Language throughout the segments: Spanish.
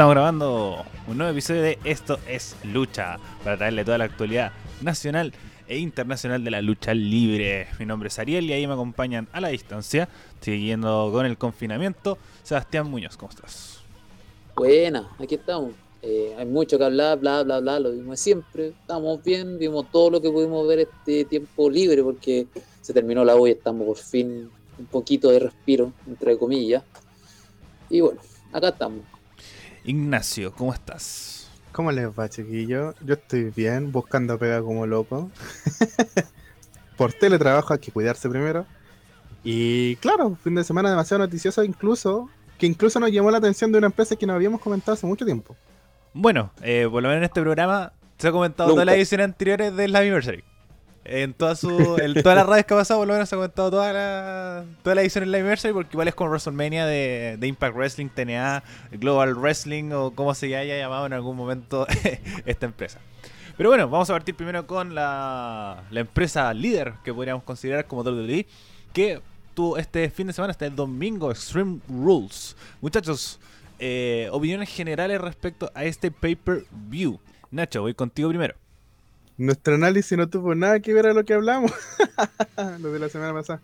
Estamos grabando un nuevo episodio de Esto es Lucha para traerle toda la actualidad nacional e internacional de la lucha libre. Mi nombre es Ariel y ahí me acompañan a la distancia, siguiendo con el confinamiento, Sebastián Muñoz. ¿Cómo estás? Buena, aquí estamos. Eh, hay mucho que hablar, bla, bla, bla, lo vimos siempre. Estamos bien, vimos todo lo que pudimos ver este tiempo libre porque se terminó la U y estamos por fin un poquito de respiro, entre comillas. Y bueno, acá estamos. Ignacio, ¿cómo estás? ¿Cómo les va, chiquillo? Yo estoy bien, buscando pega como loco. Por teletrabajo hay que cuidarse primero. Y claro, fin de semana demasiado noticioso, incluso que incluso nos llamó la atención de una empresa que nos habíamos comentado hace mucho tiempo. Bueno, eh, por lo menos en este programa se ha comentado todas las ediciones anteriores del Anniversary. En, toda su, en todas las redes que ha pasado, por lo menos ha comentado toda la, toda la edición en la Anniversary, porque igual es con WrestleMania de, de, Impact Wrestling, TNA, Global Wrestling o como se haya llamado en algún momento esta empresa. Pero bueno, vamos a partir primero con la, la empresa líder que podríamos considerar como WWE, que tuvo este fin de semana, hasta el domingo, Extreme Rules. Muchachos, eh, opiniones generales respecto a este pay-per-view. Nacho, voy contigo primero. Nuestro análisis no tuvo nada que ver a lo que hablamos, lo de la semana pasada.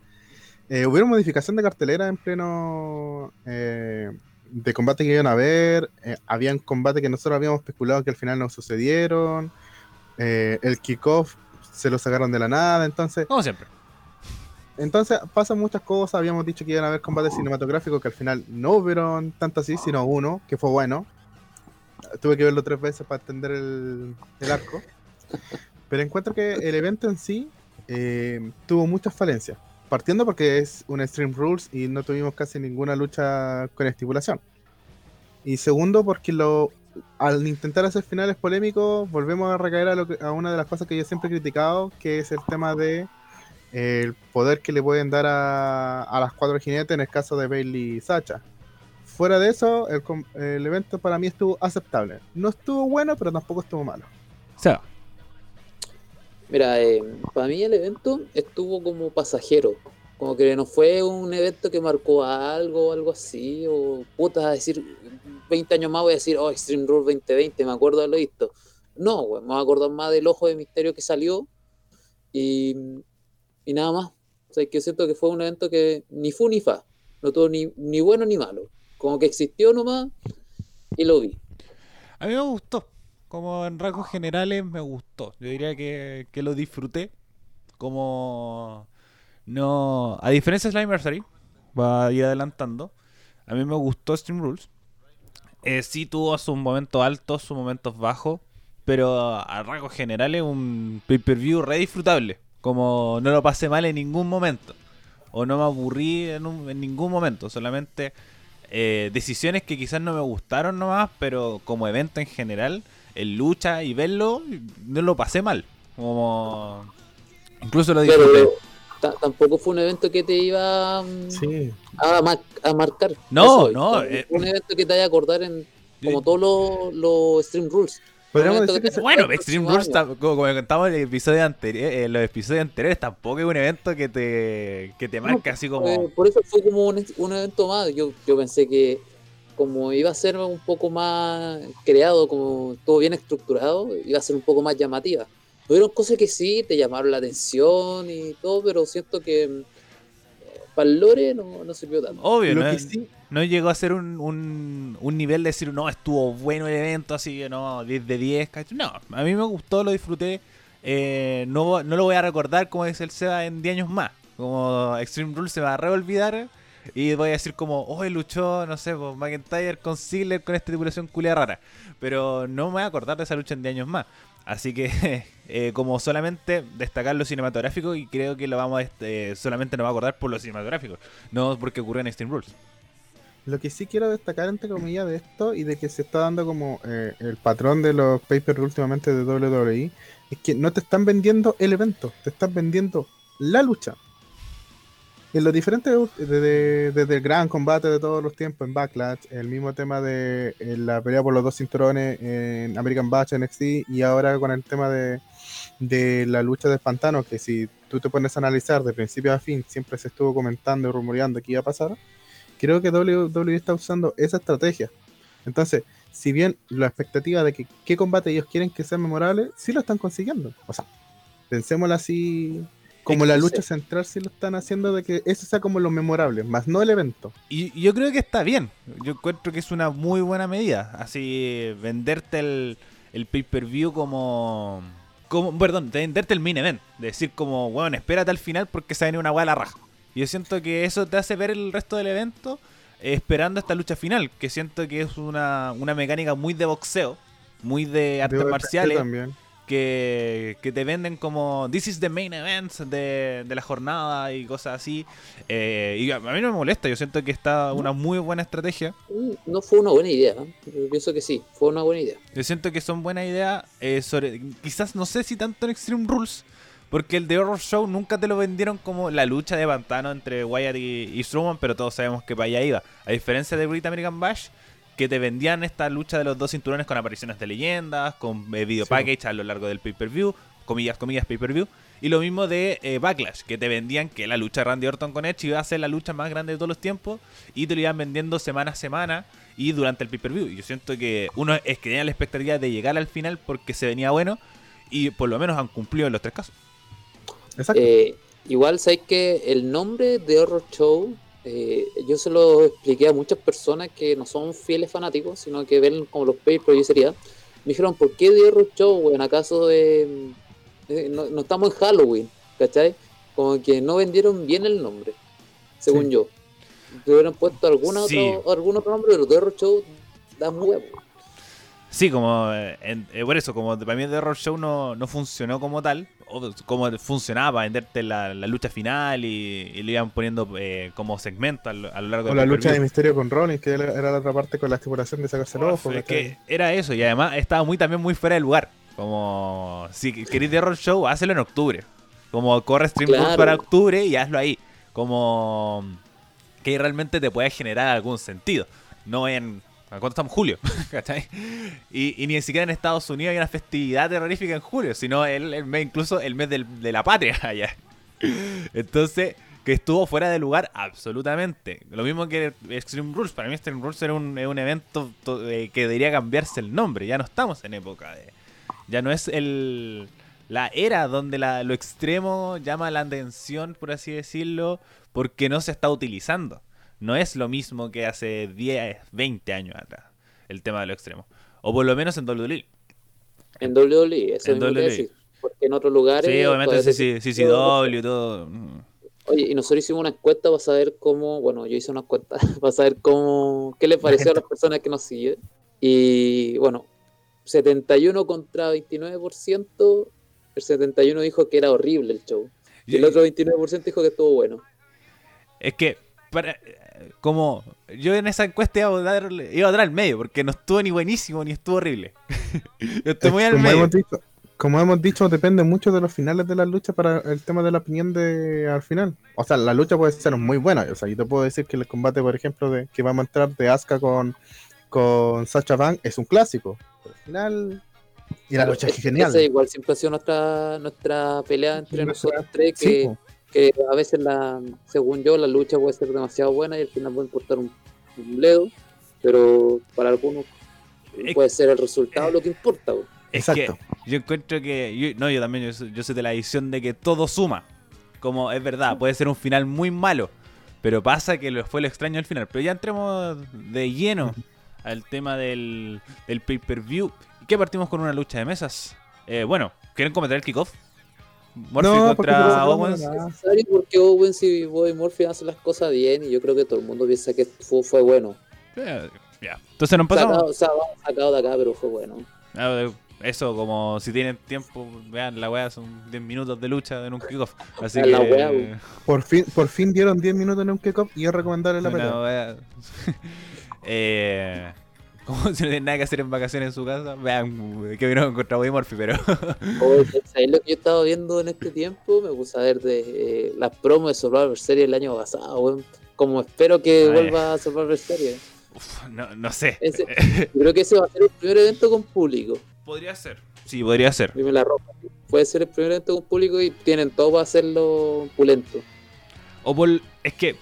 Eh, hubo modificación de cartelera en pleno eh, de combate que iban a ver. Eh, habían combates que nosotros habíamos especulado que al final no sucedieron. Eh, el kickoff se lo sacaron de la nada, entonces. Como siempre. Entonces pasan muchas cosas. Habíamos dicho que iban a haber combates cinematográficos que al final no hubieron tanto así, sino uno, que fue bueno. Tuve que verlo tres veces para entender el, el arco. Pero encuentro que el evento en sí eh, tuvo muchas falencias. Partiendo porque es un Extreme Rules y no tuvimos casi ninguna lucha con estipulación. Y segundo, porque al intentar hacer finales polémicos, volvemos a recaer a, lo que, a una de las cosas que yo siempre he criticado, que es el tema de eh, el poder que le pueden dar a, a, las cuatro jinetes en el caso de Bailey y Sacha. Fuera de eso, el, el evento para mí estuvo aceptable. No estuvo bueno, pero tampoco estuvo malo. O sea, Mira, eh, para mí el evento estuvo como pasajero. Como que no fue un evento que marcó algo, algo así, o puta, a decir, 20 años más voy a decir, oh, Extreme Rule 2020, me acuerdo de haberlo visto. No, me voy a acordar más del ojo de misterio que salió y, y nada más. O sea, que siento que fue un evento que ni fu ni fa, no tuvo ni, ni bueno ni malo. Como que existió nomás y lo vi. A mí me gustó como en rasgos generales me gustó. Yo diría que, que, lo disfruté. Como no. A diferencia de Slime Anniversary, va a ir adelantando. A mí me gustó Stream Rules. Eh, sí tuvo sus momentos altos, sus momentos bajos. Pero a rasgos generales, un pay-per-view re disfrutable. Como no lo pasé mal en ningún momento. O no me aburrí en, un, en ningún momento. Solamente eh, decisiones que quizás no me gustaron nomás. Pero como evento en general en lucha y verlo, no lo pasé mal. Como incluso lo disfruté. Pero tampoco fue un evento que te iba sí. a, mar a, marcar. No, Eso, no. Eh, un evento que te vaya a acordar en como todos los lo Stream Rules. Decir bueno, Extreme Rules, como, como contamos en el episodio anterior, en los episodios anteriores, tampoco es un evento que te, que te marca no, así como. Eh, por eso fue como un, un evento más. Yo, yo pensé que como iba a ser un poco más creado, como todo bien estructurado, iba a ser un poco más llamativa. Hubieron cosas que sí te llamaron la atención y todo, pero siento que eh, para el lore no, no sirvió tanto. Obvio, no, sí. no, llegó a ser un, un, un, nivel de decir, no, estuvo bueno el evento, así que no, 10 de 10. No, a mí me gustó, lo disfruté. Eh, no, no lo voy a recordar como es el SEDA en 10 años más. Como Extreme Rules se va a reolvidar y voy a decir como, oh, luchó, no sé, pues, McIntyre con Ziggler con esta tripulación culia rara. Pero no me voy a acordar de esa lucha en 10 años más. Así que, eh, como solamente destacar lo cinematográfico, y creo que lo vamos a, este, solamente nos va a acordar por lo cinematográfico, no porque ocurrió en Extreme Rules. Lo que sí quiero destacar, entre comillas, de esto y de que se está dando como eh, el patrón de los papers últimamente de WWE, es que no te están vendiendo el evento, te están vendiendo la lucha en los diferentes desde, desde el gran combate de todos los tiempos en Backlash, el mismo tema de la pelea por los dos cinturones en American Bash NXT y ahora con el tema de, de la lucha de Pantano, que si tú te pones a analizar de principio a fin, siempre se estuvo comentando y rumoreando que iba a pasar, creo que WWE está usando esa estrategia. Entonces, si bien la expectativa de que qué combate ellos quieren que sea memorable, sí lo están consiguiendo. O sea, pensémoslo así, como la lucha central sí lo están haciendo de que eso sea como lo memorable, más no el evento. Y yo creo que está bien. Yo encuentro que es una muy buena medida. Así, venderte el, el pay-per-view como, como. Perdón, venderte el main event. Decir como, bueno, espérate al final porque se viene una hueá a la raja. Yo siento que eso te hace ver el resto del evento eh, esperando esta lucha final. Que siento que es una, una mecánica muy de boxeo, muy de artes Debo marciales. también. Que, que te venden como this is the main event de, de la jornada y cosas así. Eh, y a, mí no me molesta, yo siento que está una muy buena estrategia. No fue una buena idea. ¿eh? Yo pienso que sí, fue una buena idea. Yo siento que son buenas ideas eh, sobre quizás no sé si tanto en Extreme Rules. Porque el The Horror Show nunca te lo vendieron como la lucha de pantano entre Wyatt y, y Strowman, pero todos sabemos que para allá iba. A diferencia de Great American Bash, que te vendían esta lucha de los dos cinturones con apariciones de leyendas, con eh, video Sí. package a lo largo del pay-per-view, comillas, comillas, pay-per-view. Y lo mismo de eh, Backlash, que te vendían que la lucha de Randy Orton con Edge iba a ser la lucha más grande de todos los tiempos, y te lo iban vendiendo semana a semana y durante el pay-per-view. Y yo siento que uno es que tenía la expectativa de llegar al final porque se venía bueno, y por lo menos han cumplido en los tres casos. Exacto. Eh, igual, sabéis que el nombre de Horror Show, eh, yo se lo expliqué a muchas personas que no son fieles fanáticos, sino que ven como los pay per sería. Me dijeron, ¿por qué Horror Show, weón? ¿Acaso de, de- no, no estamos en Halloween? ¿Cachai? Como que no vendieron bien el nombre, según Sí. yo. Le hubieran puesto alguna Sí. otro, algún otro nombre, pero de Horror Show da muy. Sí, como eh, en- eh, por eso, como para mí The Show no, no funcionó como tal, o como funcionaba para venderte la, la lucha final y, y le iban poniendo eh, como segmento a lo, a lo largo o del la lucha de misterio con Rollins, que era la otra parte con la estipulación de sacarse el ojo. Es ¿cachai? que era eso, y además estaba muy también muy fuera de lugar. Como si querés The Horror Show, hazlo en octubre. Como corre Stream Claro. para octubre y hazlo ahí. Como que realmente te pueda generar algún sentido. No en. ¿A cuánto estamos? Julio. Y, y ni siquiera en Estados Unidos hay una festividad terrorífica en julio, sino el, mes, incluso el mes del- de la patria allá. Entonces, que estuvo fuera de lugar absolutamente. Lo mismo que Extreme Rules. Para mí Extreme Rules era un, evento to- eh, que debería cambiarse el nombre. Ya no estamos en época de... Ya no es el la era donde lo extremo llama la atención, por así decirlo, porque no se está utilizando. No es lo mismo que hace 10, 20 años atrás, el tema de lo extremo. O por lo menos en WWE. En WWE, eso En WWE. decir. Porque en otros lugares. Sí, obviamente CC se- CCW y todo. mm. Oye, y nosotros hicimos una encuesta para saber cómo, bueno, yo hice una encuesta para saber cómo, qué les pareció a las personas que nos siguen. Y bueno, 71 contra 29%, el 71 dijo que era horrible el show. Y el otro 29% dijo que estuvo bueno. Es que, para, como yo en esa encuesta iba a, dar, iba a dar al medio, porque no estuvo ni buenísimo ni estuvo horrible. yo estoy muy al como, medio. hemos dicho, como hemos dicho, depende mucho de los finales de la lucha para el tema de la opinión de al final. O sea, la lucha puede ser muy buena. O sea, yo te puedo decir que el combate, por ejemplo, de que vamos a entrar de Asuka con, con Sacha Banks es un clásico. Pero al final. Y la lucha es genial. esa igual siempre ha sido nuestra, nuestra pelea entre nosotros tres, que. Que a veces, la, según yo, la lucha puede ser demasiado buena y al final puede importar un, un bledo, pero para algunos Es- puede ser el resultado lo que importa. po. Es Exacto. que yo encuentro que. yo- no, yo también, yo soy, yo soy de la visión de que todo suma. Como es verdad, puede ser un final muy malo. Pero pasa que lo, fue lo extraño al final. Pero ya entremos de lleno al tema del, del pay-per-view. ¿Y qué partimos con una lucha de mesas? Eh, bueno, ¿quieren comentar el kickoff? Murphy No, porque contra no Owens. Es necesario porque Owens y Bobby Murphy hacen las cosas bien y yo creo que todo el mundo piensa que fue, fue bueno. Eh, ya. Entonces nos pasamos. Sacado, o sea, vamos sacado de acá, pero fue bueno. Ah, Eso, como si tienen tiempo, vean, la weá son 10 minutos de lucha en un kickoff. Así La que. weá, weón. Por fin, por fin dieron 10 minutos en un kickoff y es recomendable la pelea. wea- eh, como si no tienen nada que hacer en vacaciones en su casa, vean que vino contra Bobby Murphy, pero Oye, ¿Sabes lo que yo estaba viendo en este tiempo? Me puse a ver de eh, las promos de Survivor Series el año pasado, weón. Como espero que vuelva a Survivor Series. uf, no, no sé. Ese- Yo creo que ese va a ser el primer evento con público. podría ser. Sí, podría ser. Dime la ropa. Puede ser el primer evento con público y tienen todo para hacerlo pulento. O por, es que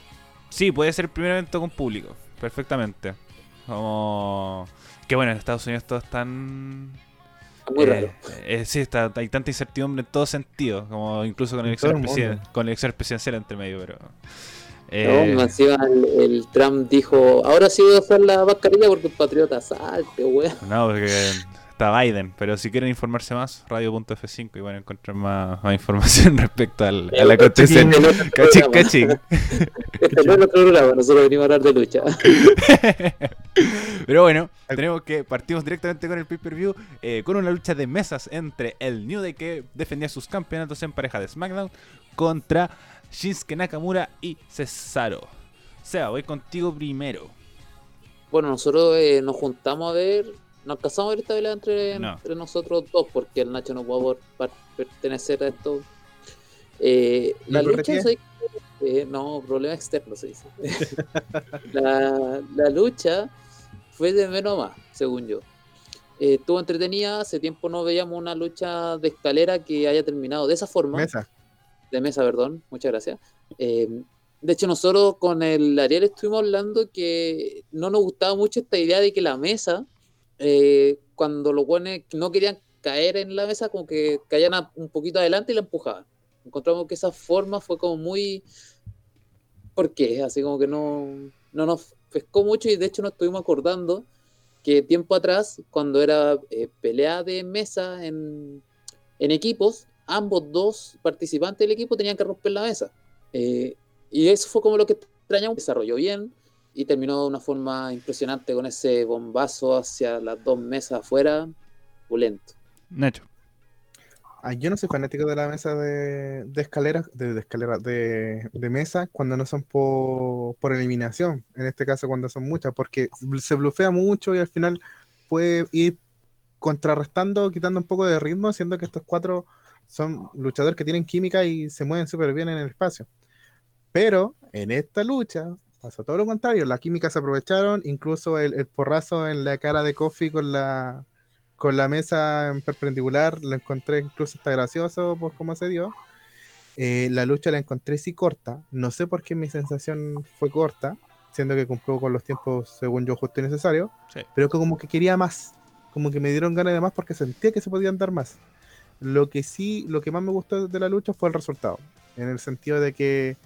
sí, puede ser el primer evento con público, perfectamente. Como que bueno, en Estados Unidos todo es tan... Muy eh, raro. eh, sí, está, hay tanta incertidumbre en todo sentido, como incluso con elecciones, presiden- con elecciones presidenciales entre medio, pero... No, eh, más encima el, el Trump dijo, ahora sí voy a usar la mascarilla porque el patriota salte, weón. No, porque Biden, pero si quieren informarse más, radio.f5 y van a encontrar más, más información respecto al, al acontecimiento. Cachín, cachín. Este no es nuestro programa, nosotros venimos a hablar de lucha. Pero bueno, tenemos que partimos directamente con el pay-per-view eh, con una lucha de mesas entre el New Day que defendía sus campeonatos en pareja de SmackDown contra Shinsuke Nakamura y Cesaro. Seba, voy contigo primero. Bueno, nosotros eh, nos juntamos a ver, nos casamos a ver esta pelea entre, No. entre nosotros dos, porque el Nacho no puede pertenecer a esto. Eh, la ¿Me lucha, qué? Eh, no, problema externo se dice. la, la lucha fue de menos a más, según yo. Eh, estuvo entretenida, hace tiempo no veíamos una lucha de escalera que haya terminado de esa forma Mesa. de mesa, perdón, muchas gracias. Eh, de hecho, nosotros con el Ariel estuvimos hablando que no nos gustaba mucho esta idea de que la mesa, eh, cuando los buenos no querían caer en la mesa, como que caían un poquito adelante y la empujaban. Encontramos que esa forma fue como muy... ¿Por qué? Así como que no, no nos pescó mucho y de hecho nos estuvimos acordando que tiempo atrás, cuando era eh, pelea de mesa en, en equipos, ambos dos participantes del equipo tenían que romper la mesa. Eh, y eso fue como lo que extrañamos. Desarrolló bien y terminó de una forma impresionante con ese bombazo hacia las dos mesas afuera. Pulento. Nacho. Ah, yo no soy fanático de la mesa de, de escaleras, de, de escaleras, de, de mesa cuando no son por, por eliminación. En este caso, cuando son muchas, porque se blufea mucho y al final puede ir contrarrestando, quitando un poco de ritmo, siendo que estos cuatro son luchadores que tienen química y se mueven súper bien en el espacio. Pero en esta lucha pasó todo lo contrario, la química se aprovecharon, incluso el, el porrazo en la cara de Kofi con la, con la mesa en perpendicular, lo encontré incluso está gracioso por cómo se dio. Eh, la lucha la encontré sí corta, no sé por qué mi sensación fue corta, siendo que cumplió con los tiempos según yo justo y necesario, Sí. pero que como que quería más, como que me dieron ganas de más porque sentía que se podían dar más. Lo que sí, lo que más me gustó de la lucha fue el resultado, en el sentido de que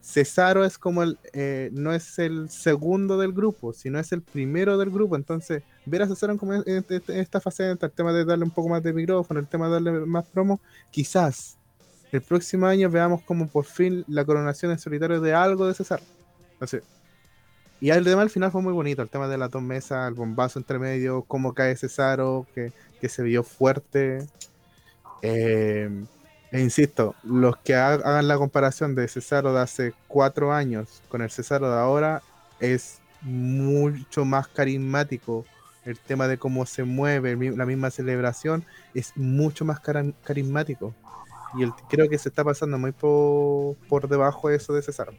Cesaro es como el, eh, no es el segundo del grupo, sino es el primero del grupo. Entonces, ver a Cesaro en, como en- esta faceta, el tema de darle un poco más de micrófono, el tema de darle más promo, quizás el próximo año veamos como por fin la coronación en solitario de algo de Cesaro. Sé. Y el demás al final fue muy bonito, el tema de las dos mesas, el bombazo entre medio, cómo cae Cesaro, que, que se vio fuerte. Eh, e insisto, los que ha- hagan la comparación de Cesaro de hace cuatro años con el Cesaro de ahora es mucho más carismático. El tema de cómo se mueve, la misma celebración, es mucho más cara- carismático. Y el, creo que se está pasando muy po- por debajo de eso de Cesaro.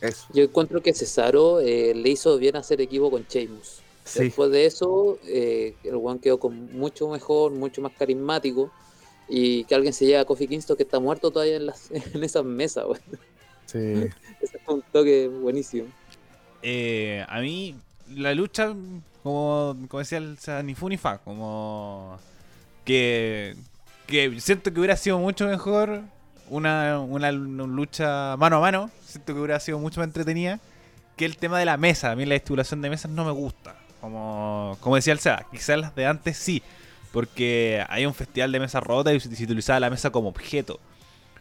Eso. Yo encuentro que Cesaro eh, le hizo bien hacer equipo con Sheamus. Sí. Después de eso, eh, el one quedó con mucho mejor, mucho más carismático. Y que alguien se lleve a Kofi Kingston que está muerto todavía en, las, en esas mesas, güey. Sí. Ese fue un toque buenísimo. Eh, a mí, la lucha, como, como decía el o sea, ni fu ni fa, como que, que siento que hubiera sido mucho mejor una, una, una lucha mano a mano, siento que hubiera sido mucho más entretenida que el tema de la mesa. A mí la estipulación de mesas no me gusta. Como, como decía el Seba, quizás las de antes sí, porque hay un festival de mesas rotas y se utilizaba la mesa como objeto.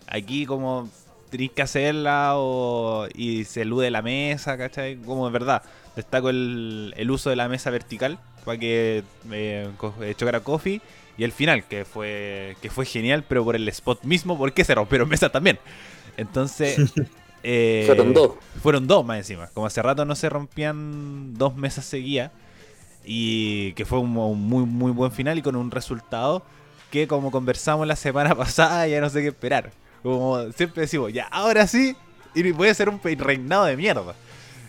Aquí como tenéis que hacerla o, y se elude la mesa, ¿cachai? Como de verdad, destaco el, el uso de la mesa vertical para que eh, eh, chocara Coffee y el final, que fue, que fue genial, pero por el spot mismo, porque se rompieron mesas también. Entonces... eh, Fueron dos. Fueron dos más encima. Como hace rato no se rompían dos mesas seguidas. Y que fue un, muy, muy buen final y con un resultado que como conversamos la semana pasada ya no sé qué esperar. Como siempre decimos, ya, ahora sí, y puede ser un reinado de mierda.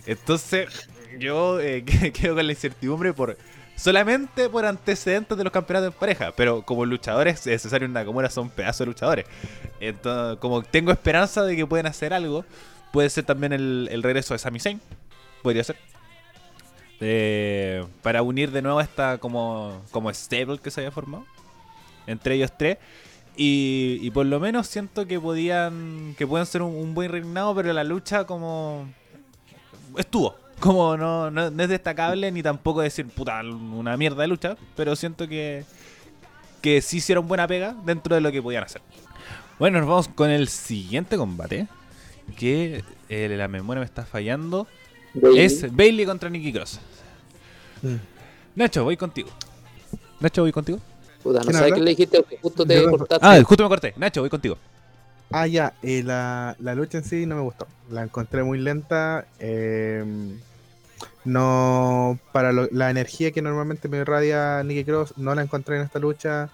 Entonces, yo eh, quedo con la incertidumbre por solamente por antecedentes de los campeonatos en pareja. Pero como luchadores, Cesaro y Nakamura son pedazos de luchadores. Entonces, como tengo esperanza de que pueden hacer algo, puede ser también el, el regreso de Sami Zayn. Podría ser. Para unir de nuevo esta como, como stable que se había formado entre ellos tres. Y, y por lo menos siento que podían que pueden ser un, buen reinado, pero la lucha como estuvo. Como no, no, no es destacable ni tampoco decir puta una mierda de lucha, pero siento que que sí hicieron buena pega dentro de lo que podían hacer. Bueno, nos vamos con el siguiente combate. Que eh, la memoria me está fallando. Bailey. Es Bailey contra Nikki Cross. Mm. Nacho, voy contigo. Nacho, voy contigo. Puta, no ¿Quién sabes qué le dijiste justo te cortaste. Ah, justo me corté. Nacho, voy contigo. Ah, ya, eh, la, la lucha en sí no me gustó. La encontré muy lenta. eh, no, para lo- la energía que normalmente me irradia Nikki Cross, no la encontré en esta lucha.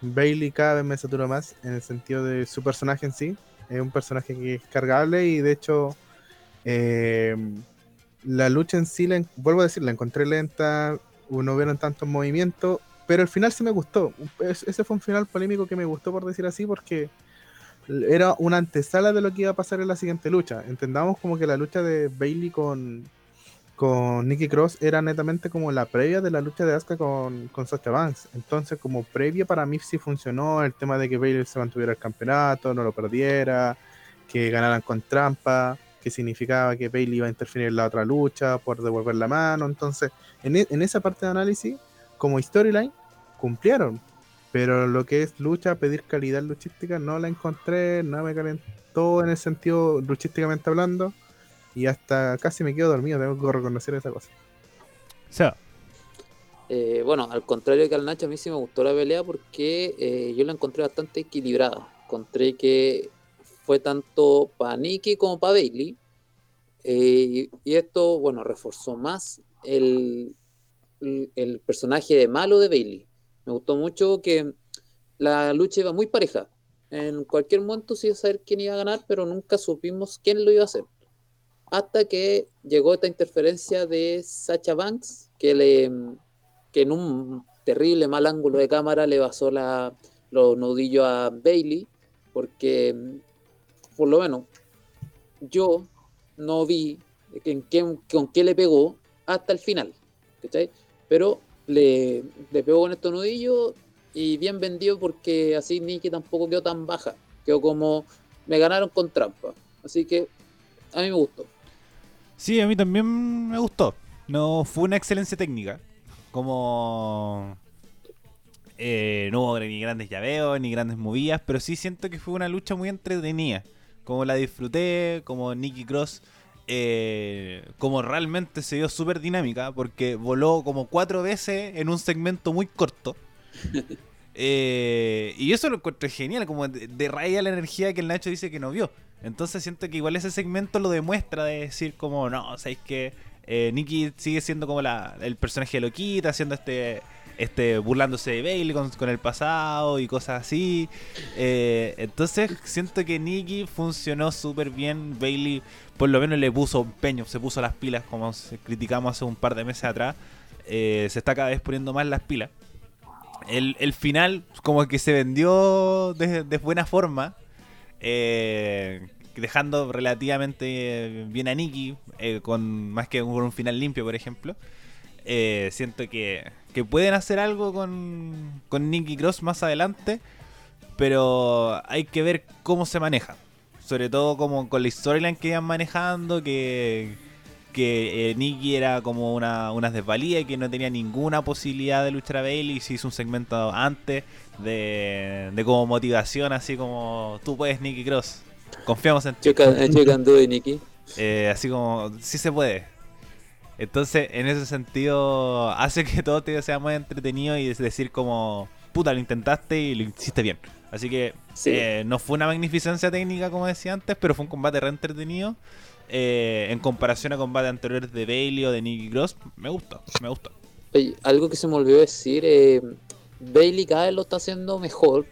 Bailey cada vez me saturó más en el sentido de su personaje en sí. Es un personaje que es cargable y de hecho eh, la lucha en sí, la vuelvo a decir, la encontré lenta, no vieron tantos movimientos, pero el final sí me gustó. Es- ese fue un final polémico que me gustó por decir así porque era una antesala de lo que iba a pasar en la siguiente lucha. Entendamos como que la lucha de Bailey con, con Cross era netamente como la previa de la lucha de Asuka con, con Sasha Banks. Entonces, como previa para mí sí funcionó el tema de que Bailey se mantuviera el campeonato, no lo perdiera, que ganaran con trampa, que significaba que Bailey iba a interferir en la otra lucha por devolver la mano. Entonces, en, e- en esa parte de análisis, como storyline, cumplieron. Pero lo que es lucha, pedir calidad luchística, no la encontré, no me calentó en el sentido luchísticamente hablando. Y hasta casi me quedo dormido, tengo que reconocer esa cosa. O sea, Eh, bueno, al contrario que al Nacho, a mí sí me gustó la pelea porque eh, yo la encontré bastante equilibrada. Encontré que fue tanto para Nikki como para Bailey. Eh, y, esto, bueno, reforzó más el, el- personaje de malo de Bailey. Me gustó mucho que la lucha iba muy pareja. En cualquier momento se iba a saber quién iba a ganar, pero nunca supimos quién lo iba a hacer. Hasta que llegó esta interferencia de Sacha Banks, que le que en un terrible mal ángulo de cámara le basó los nudillos a Bailey, porque por lo menos yo no vi en qué, con qué le pegó hasta el final, ¿cachai? Pero le, le pegó con estos nudillos y bien vendido porque así Nikki tampoco quedó tan baja, quedó como me ganaron con trampa, así que a mí me gustó. sí, a mí también me gustó. No fue una excelencia técnica. Como. eh, no hubo ni grandes llaveos, ni grandes movidas, pero sí siento que fue una lucha muy entretenida. Como la disfruté, como Nikki Cross, eh, como realmente se dio súper dinámica, porque voló como cuatro veces en un segmento muy corto. Eh, y eso lo encuentro genial, como de, de raya la energía que el Nacho dice que no vio. Entonces siento que igual ese segmento lo demuestra de decir como, no, sabéis que eh, Nikki sigue siendo como la, el personaje de Loquita, haciendo este, este burlándose de Bailey con, el pasado y cosas así. Eh, entonces siento que Nikki funcionó súper bien. Bailey por lo menos le puso empeño, se puso las pilas como criticamos hace un par de meses atrás. Eh, se está cada vez poniendo más las pilas. El, el final como que se vendió de, de buena forma. eh, dejando relativamente bien a Nikki, con más que un final limpio, por ejemplo. Siento que, que pueden hacer algo con, con Nikki Cross más adelante, pero hay que ver cómo se maneja. Sobre todo como con la storyline que iban manejando, que, que eh, Nikki era como una, una desvalía y que no tenía ninguna posibilidad de luchar a Bailey. Y se hizo un segmento antes de, de como motivación, así como tú puedes, Nikki Cross. Confiamos en ti. You can, you can do it, Nikki. Eh, así como, sí se puede. Entonces, en ese sentido, hace que todo te sea más entretenido y es decir como, puta, lo intentaste y lo hiciste bien. Así que Sí. eh, no fue una magnificencia técnica, como decía antes, pero fue un combate re entretenido. Eh, en comparación a combates anteriores de Bailey o de Nicky Cross, me gustó, me gustó. Oye, algo que se me olvidó decir, eh, Bailey cada vez lo está haciendo mejor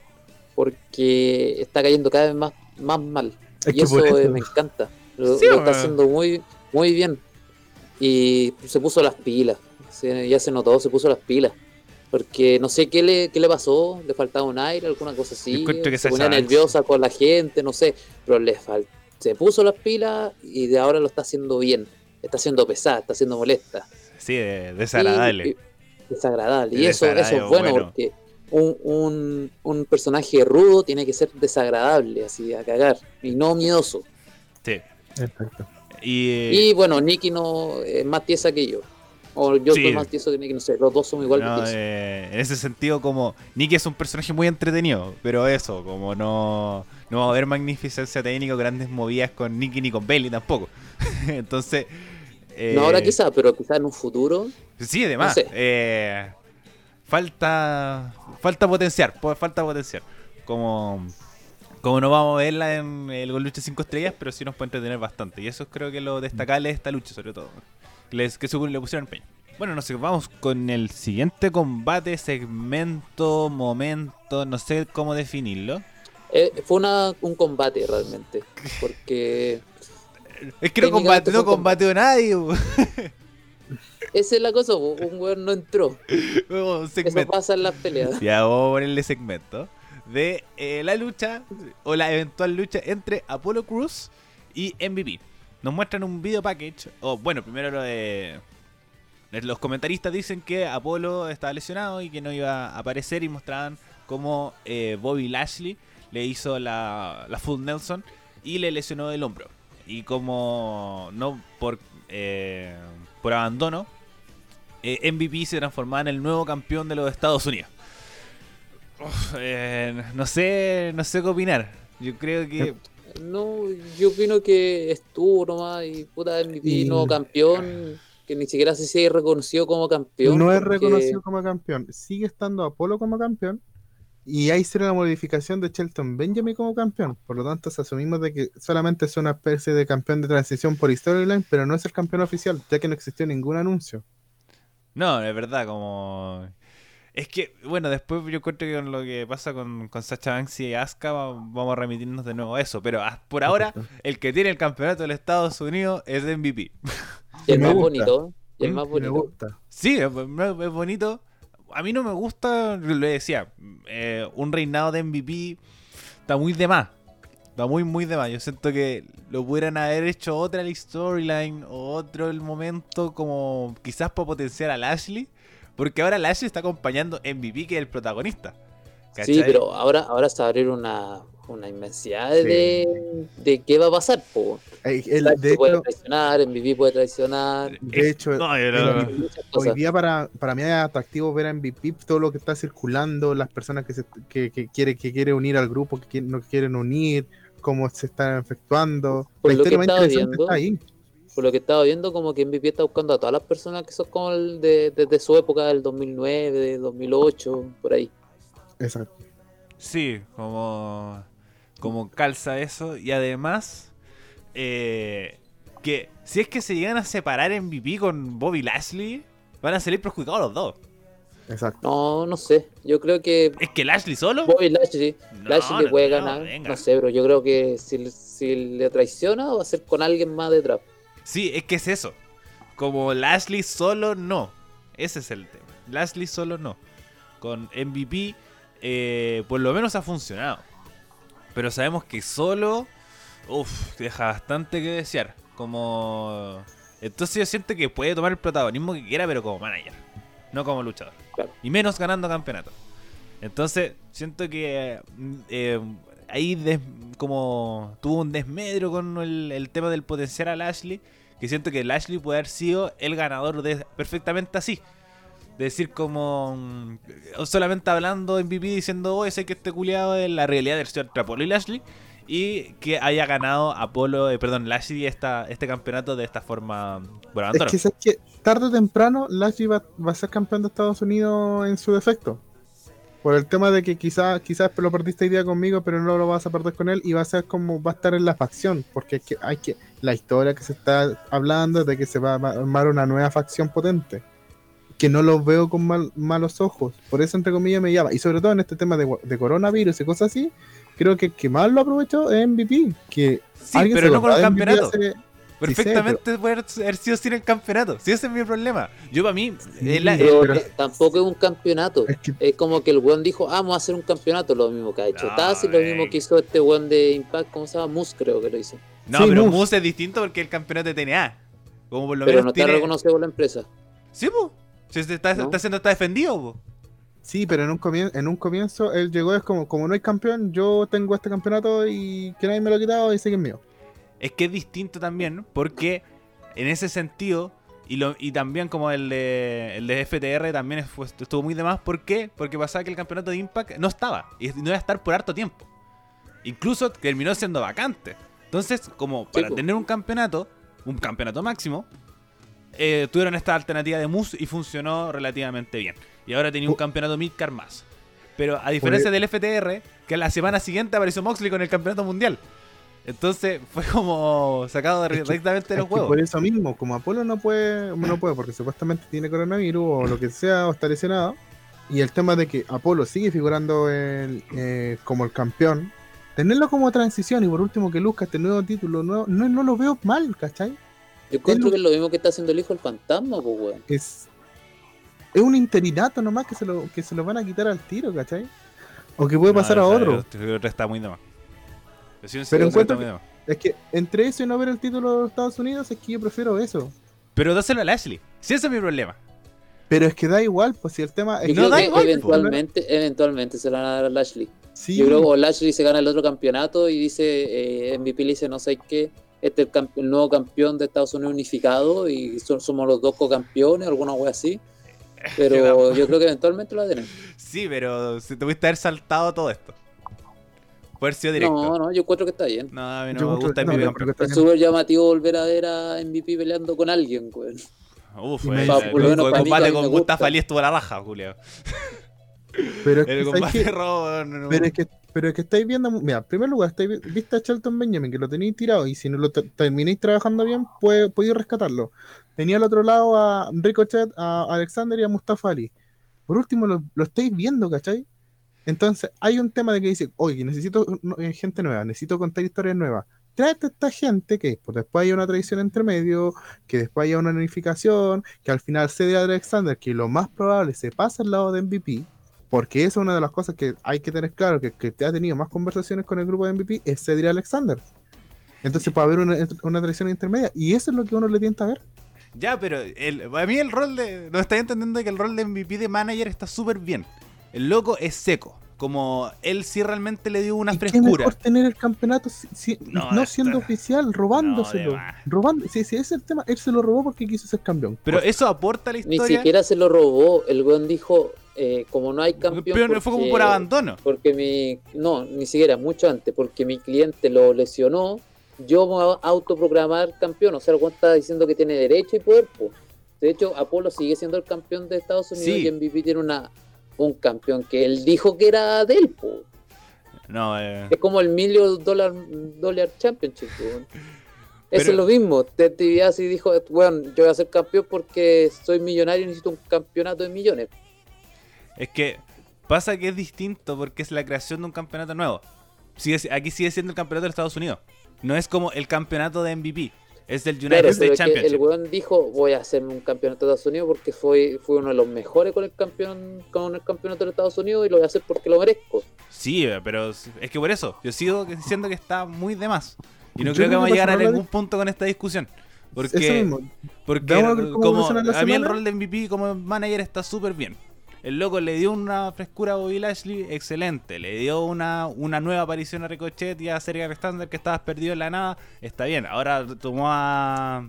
porque está cayendo cada vez más, más mal. Es y eso, eh, me encanta. Lo, Sí, lo está haciendo muy, muy bien. Y se puso las pilas. Se- ya se notó, se puso las pilas. Porque no sé qué le, qué le pasó, le faltaba un aire, alguna cosa así. Que se ponía nerviosa con la gente, no sé. Pero le fal- se puso las pilas y de ahora lo está haciendo bien. Está haciendo pesada, está haciendo molesta. Sí, de- desagradable. Y- y- desagradable. Y Es eso, eso es bueno, bueno. porque un, un, un personaje rudo tiene que ser desagradable, así a cagar, y no miedoso. Sí. Exacto. Y, eh, Y bueno, Nicky no es más tiesa que yo. O yo Sí. soy más tieso que Nicky, no sé, los dos somos igual no, eh, en ese sentido, como Nicky es un personaje muy entretenido, pero eso, como no, no va a haber magnificencia técnica grandes movidas con Nicky ni con Bailey tampoco. Entonces. eh, No ahora quizás, pero quizás en un futuro. Sí, además. No sé. eh, falta. Falta potenciar. po- Falta potenciar. Como. Como no vamos a verla en el Gol Lucha 5 estrellas, pero sí nos puede entretener bastante. Y eso creo que lo destacable de esta lucha, sobre todo. Que, les, que le pusieron empeño. Bueno, no sé, vamos con el siguiente combate, segmento, momento, no sé cómo definirlo. eh, fue una, un combate realmente. Porque Es que no combate, no combatió a nadie. bo. esa es la cosa, un weón no entró. Eso pasa en las peleas. Ya vamos a ponerle segmento de eh, la lucha o la eventual lucha entre Apollo Cruz y MVP. Nos muestran un video package. O bueno, primero lo de. Los comentaristas dicen que Apolo estaba lesionado y que no iba a aparecer y mostraban cómo eh, Bobby Lashley le hizo la, la Full Nelson y le lesionó el hombro. Y como no por, eh, por abandono, eh, MVP se transformaba en el nuevo campeón de los Estados Unidos. Uf, eh, no sé, no sé qué opinar. Yo creo que No, yo opino que estuvo nomás y puta MVP, Y- nuevo campeón, que ni siquiera sé si es reconocido como campeón. no es reconocido como campeón. Sigue estando Apolo como campeón. Y ahí será la modificación de Shelton Benjamin como campeón. Por lo tanto, asumimos de que solamente es una especie de campeón de transición por storyline, pero no es el campeón oficial, ya que no existió ningún anuncio. No, es verdad, como... Es que, bueno, después yo encuentro que con lo que pasa con, con Sacha Banks y Asuka va- vamos a remitirnos de nuevo a eso. Pero ah, por ahora, el que tiene el campeonato de los Estados Unidos es MVP. Y el Me más bonito, y el ¿Mm? más Me bonito. gusta. Sí, es, es bonito. A mí no me gusta, lo decía, eh, un reinado de MVP está muy de más. Está muy, muy de más. Yo siento que lo pudieran haber hecho otra storyline o otro el momento como quizás para potenciar a Lashley. Porque ahora Lashley está acompañando MVP que es el protagonista. Sí, pero ahora, ahora se va a abrir una, una inmensidad Sí. de, de qué va a pasar. Po. El- de puede traicionar, MVP puede traicionar, de hecho, No, Hoy día para, para mí es atractivo ver a MVP todo lo que está circulando, las personas que, se, que, que quiere, que quiere unir al grupo, que quiere- no quieren unir, cómo se está efectuando. Por la lo que historia más estaba interesante viendo, está ahí. Por lo que estaba viendo, como que MVP está buscando a todas las personas que son como el de, desde su época, del 2009, del 2008, por ahí. Exacto. Sí, como, como calza eso. Y además, eh, que si es que se llegan a separar MVP con Bobby Lashley, van a salir perjudicados los dos. Exacto. No, no sé. Yo creo que Es que Lashley solo. Bobby Lashley, No, Lashley no, puede no, ganar. venga. No sé, pero yo creo que si, si le traiciona, va a ser con alguien más detrás. Sí, es que es eso. Como Lashley solo no. Ese es el tema. Lashley solo no. Con MVP, eh, por lo menos ha funcionado. Pero sabemos que solo. Uff, deja bastante que desear. Como. Entonces yo siento que puede tomar el protagonismo que quiera, pero como manager. No como luchador. Y menos ganando campeonato. Entonces, siento que mm, eh, ahí des- como tuvo un desmedro con el, el tema del potenciar a Lashley. Que siento que Lashley puede haber sido el ganador de perfectamente así. De decir como mm, solamente hablando en MVP diciendo, oh, sé que este culiado es la realidad del señor entre Apolo y Lashley. Y que haya ganado Apolo, eh, perdón, Lashley esta, este campeonato de esta forma por Es que, ¿sabes qué? tarde o temprano Lashley va, va a ser campeón de Estados Unidos en su defecto. Por el tema de que quizás quizás lo perdiste día conmigo, pero no lo vas a perder con él y va a ser como va a estar en la facción. Porque es que hay que. La historia que se está hablando es de que se va a armar una nueva facción potente. Que no lo veo con mal- malos ojos. Por eso, entre comillas, me llama. Y sobre todo en este tema de, de coronavirus y cosas así, creo que el que más lo aprovechó es MVP. Que Sí, alguien pero se no con el MVP campeonato. hace- Perfectamente puede haber sido sin el campeonato. Si ese es mi problema. Yo para mí, es la- Pero, pero- tampoco es un campeonato. es que Es como que el weón dijo, ah, vamos a hacer un campeonato. Lo mismo que ha hecho No, Taz y lo mismo que hizo este weón de Impact, ¿cómo se llama? Moose creo que lo hizo. No, Sí, pero Moose. Moose es distinto porque el campeonato de TNA. Como por lo Pero menos no está tiene. reconocido por la empresa. Sí, po. Si está, ¿No? está siendo está defendido, po. Sí, pero en un, comienzo, en un comienzo él llegó, es como, como no hay campeón, yo tengo este campeonato y que nadie me lo ha quitado y sigue mío. Es que es distinto también, porque en ese sentido, y, lo, y también como el de, el de FTR también fue- estuvo muy de más. ¿Por qué? Porque pasaba que el campeonato de Impact no estaba, y no iba a estar por harto tiempo. Incluso terminó siendo vacante. Entonces, como para tener un campeonato, un campeonato máximo, eh, tuvieron esta alternativa de Moose y funcionó relativamente bien. Y ahora tenía un Po- campeonato midcar más. Pero a diferencia Oye. del FTR, que la semana siguiente apareció Moxley con el campeonato mundial. Entonces fue como sacado Es que- directamente de los juegos. por eso mismo, como Apolo no puede, no puede porque supuestamente tiene coronavirus o lo que sea, o está lesionado, y el tema de que Apolo sigue figurando en- eh, como el campeón, tenerlo como transición y por último que luzca este nuevo título, no, no, no lo veo mal, ¿cachai? Yo encuentro que es lo mismo que está haciendo el hijo del fantasma, pues, weón. Es, es un interinato nomás que se, lo, que se lo van a quitar al tiro, ¿cachai? O que puede No, pasar a otro. el otro está muy de Pero sí, encuentro. Es que entre eso y no ver el título de los Estados Unidos, es que yo prefiero eso. Pero dáselo a Lashley. Si ese es mi problema. Pero es que da igual, pues si el tema es no da que igual, pues, eventualmente, eventualmente se la van a dar a Lashley. Sí, Yo creo que o Lashley se gana el otro campeonato y dice, eh, MVP le dice, no sé qué, este es el, nuevo campeón de Estados Unidos unificado y son- somos los dos co-campeones, alguna wea así. Pero yo creo que eventualmente lo va a tener. Sí, pero si tuviste haber saltado todo esto. Poder sido directo. No, no, yo encuentro que está bien. No, a mí no Yo me gusta el no, que Es súper llamativo volver a ver a MVP peleando con alguien, güey. Uf, el, combate que con me Gustav gusta. Ali estuvo a la raja, Julio. Pero es que, El ¿sabes combate robo. no, no. Pero es que, pero es que estáis viendo, mira, en primer lugar, estáis, vi- viste a Shelton Benjamin, que lo tenéis tirado, y si no lo te- terminéis trabajando bien, puede, podéis rescatarlo. Tenía al otro lado a Ricochet, a Alexander y a Mustafa Ali. Por último, lo, lo estáis viendo, ¿cachai? Entonces, hay un tema de que dice, oye, necesito eh, gente nueva, necesito contar historias nuevas. Tráete a esta gente que pues, después haya una tradición entre medio, que después haya una unificación, que al final cede a Alexander, que lo más probable se pasa al lado de MVP, porque esa es una de las cosas que hay que tener claro, que, que te ha tenido más conversaciones con el grupo de MVP, es ceder a Alexander. Entonces puede haber una, una tradición intermedia, y eso es lo que uno le tienta a ver. Ya, pero el, a mí el rol de. No estoy entendiendo que el rol de MVP de manager está súper bien. El loco es seco. Como él sí realmente le dio una ¿Y qué frescura. mejor tener el campeonato si- si- No, no, esto- siendo oficial, robándoselo? No, robando, si, si ese es el tema, él se lo robó porque quiso ser campeón. Pero eso aporta a la Ni historia. siquiera se lo robó. El weón dijo, eh, como no hay campeón. pero fue como porque- por abandono. Porque mi. No, ni siquiera, mucho antes. Porque mi cliente lo lesionó. Yo me voy a autoprogramar campeón. O sea, el weón está diciendo que tiene derecho y poder. po. De hecho, Apolo sigue siendo el campeón de Estados Unidos Sí. y MVP tiene una, un campeón que él dijo que era de él. po. No, eh, Es como el Million Dollar, dollar Championship. weón. Eso Pero- es lo mismo. Ted DiBiase dijo, bueno, yo voy a ser campeón porque soy millonario y necesito un campeonato de millones. es que pasa que es distinto porque es la creación de un campeonato nuevo. Sigue, aquí sigue siendo el campeonato de Estados Unidos. No es como el campeonato de MVP. Es del United Claro, States que el Championship. weón dijo, voy a hacerme un campeonato de Estados Unidos porque fue, fue uno de los mejores con el campeón con el campeonato de Estados Unidos y lo voy a hacer porque lo merezco. Sí, pero es que por eso. Yo sigo diciendo que está muy de más. Y no Yo creo que vamos a llegar a ningún punto con esta discusión. Porque, porque como a mí el rol de MVP como manager está súper bien. El loco le dio una frescura a Bobby Lashley excelente. Le dio una, una nueva aparición a Ricochet y a Sergio Alexander que estabas perdido en la nada. Está bien. Ahora tomó a,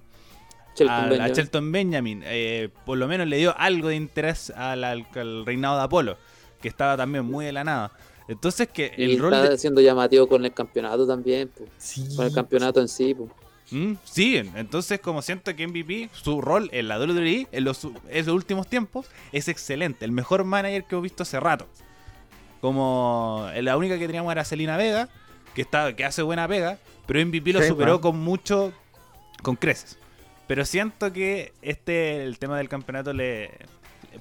Shelton a, a Benjamin. Shelton Benjamin. Eh, por lo menos le dio algo de interés al, al- al reinado de Apolo. Que estaba también muy de la nada. Entonces que Y el rol está de, siendo llamativo con el campeonato también, Sí. con el campeonato en sí. po. Mm, Sí, entonces como siento que MVP, su rol en la WWE en los, en los últimos tiempos es excelente, el mejor manager que he visto hace rato. Como eh, la única que teníamos era Selena Vega, que está, que hace buena pega, pero MVP lo Sí, superó man. con mucho, con creces. Pero siento que este, el tema del campeonato le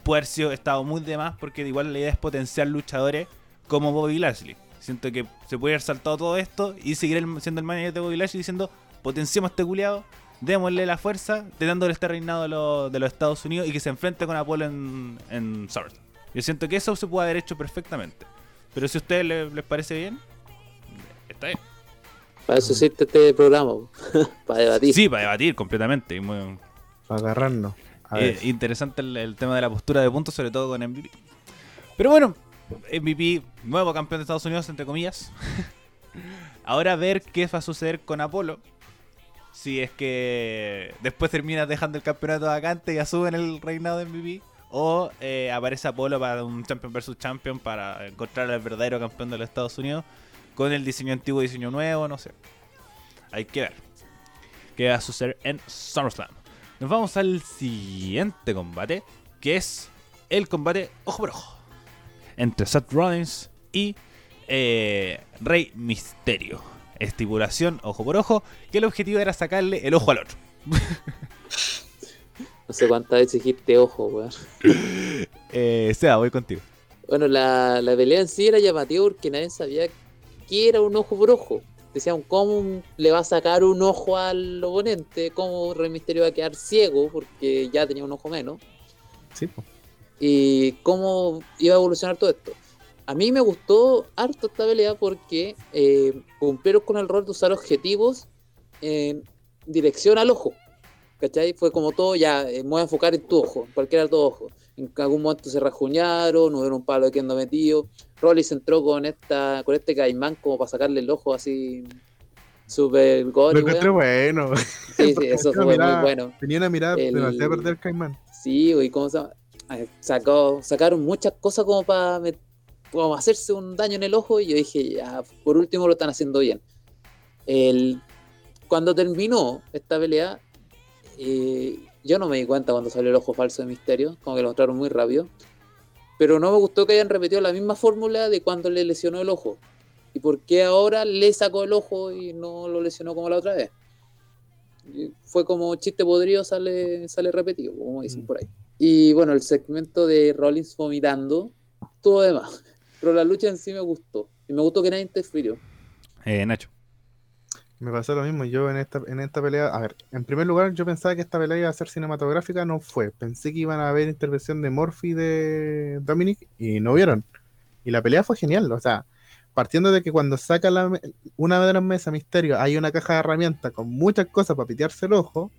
puede haber sido estado muy de más porque igual la idea es potenciar luchadores como Bobby Lashley. Siento que se puede haber saltado todo esto y seguir el- siendo el manager de Bobby Lashley diciendo potenciemos a este culiado, démosle la fuerza, de dándole este reinado de, los- de los Estados Unidos y que se enfrente con Apolo en, en SummerSlam. Yo siento que eso se puede haber hecho perfectamente. Pero si a ustedes le- les parece bien, está bien. Para eso existe este programa, para debatir. Sí, para debatir completamente. y muy- Para agarrarnos. A ver. Eh, interesante el, el tema de la postura de puntos, sobre todo con MVP. Pero bueno, MVP, nuevo campeón de Estados Unidos, entre comillas. Ahora ver qué va a suceder con Apolo. Si es que después termina dejando el campeonato vacante y asumen el reinado de MVP. O eh, aparece Apolo para un Champion vs Champion para encontrar al verdadero campeón de los Estados Unidos. Con el diseño antiguo, diseño nuevo, no sé. Hay que ver qué va a suceder en SummerSlam. Nos vamos al siguiente combate, que es el combate ojo por ojo entre Seth Rollins y eh, Rey Misterio. Estipulación ojo por ojo, que el objetivo era sacarle el ojo al otro. No sé cuántas veces dijiste ojo, weón. Eh, Sea, voy contigo. Bueno, la, la pelea en sí era llamativa porque nadie sabía qué era un ojo por ojo. Decían, ¿cómo le va a sacar un ojo al oponente? ¿Cómo Rey Misterio va a quedar ciego? Porque ya tenía un ojo menos. Sí, po. y cómo iba a evolucionar todo esto. A mí me gustó harto esta pelea porque eh, cumplieron con el rol de usar objetivos en dirección al ojo. ¿Cachai? Fue como todo, ya, eh, me voy a enfocar en tu ojo, en cualquiera de tus ojos. En algún momento se rajuñaron, hubo un palo que ando metido. Rollins entró con esta con este caimán como para sacarle el ojo así super Lo gore, encontré weón. bueno. Sí, sí, eso fue mirada- muy bueno. Tenía una mirada El- demasiado a perder Caimán. Sí, güey, ¿cómo se llama? Sacó, sacaron muchas cosas como para como hacerse un daño en el ojo y yo dije, ya, por último lo están haciendo bien. El, cuando terminó esta pelea, eh, yo no me di cuenta cuando salió el ojo falso de Misterio, como que lo mostraron muy rápido. Pero no me gustó que hayan repetido la misma fórmula de cuando le lesionó el ojo. ¿Y por qué ahora le sacó el ojo y no lo lesionó como la otra vez? Fue como chiste podrido, sale, sale repetido, como dicen Mm. por ahí. Y bueno, el segmento de Rollins vomitando, todo demás. Pero la lucha en sí me gustó. Y me gustó que nadie interfirió. Eh, Nacho. Me pasó lo mismo. Yo en esta, en esta pelea, a ver, en primer lugar, yo pensaba que esta pelea iba a ser cinematográfica, no fue. Pensé que iban a haber intervención de Morphy y de Dominic y no vieron. Y la pelea fue genial. O sea, partiendo de que cuando saca la, me- una de las mesas Misterio hay una caja de herramientas con muchas cosas para pitearse el ojo,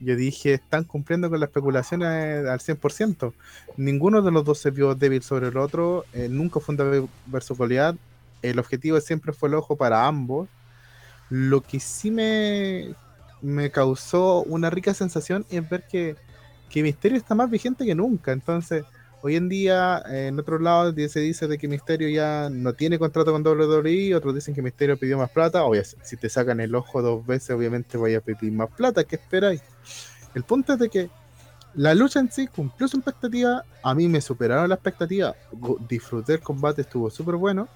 yo dije, están cumpliendo con las especulaciones eh, al 100%. Ninguno de los dos se vio débil sobre el otro, eh, nunca fue un David versus Goliath. El objetivo siempre fue el ojo para ambos. Lo que sí me, me causó una rica sensación es ver que, que Misterio está más vigente que nunca. Entonces, hoy en día, eh, en otro lado di- se dice de que Misterio ya no tiene contrato con WWE, otros dicen que Misterio pidió más plata. Obvio, si te sacan el ojo dos veces, obviamente vaya a pedir más plata. ¿Qué esperáis? El punto es de que la lucha en sí cumplió su expectativa. A mí me superaron la expectativa. Disfruté el combate, estuvo súper bueno.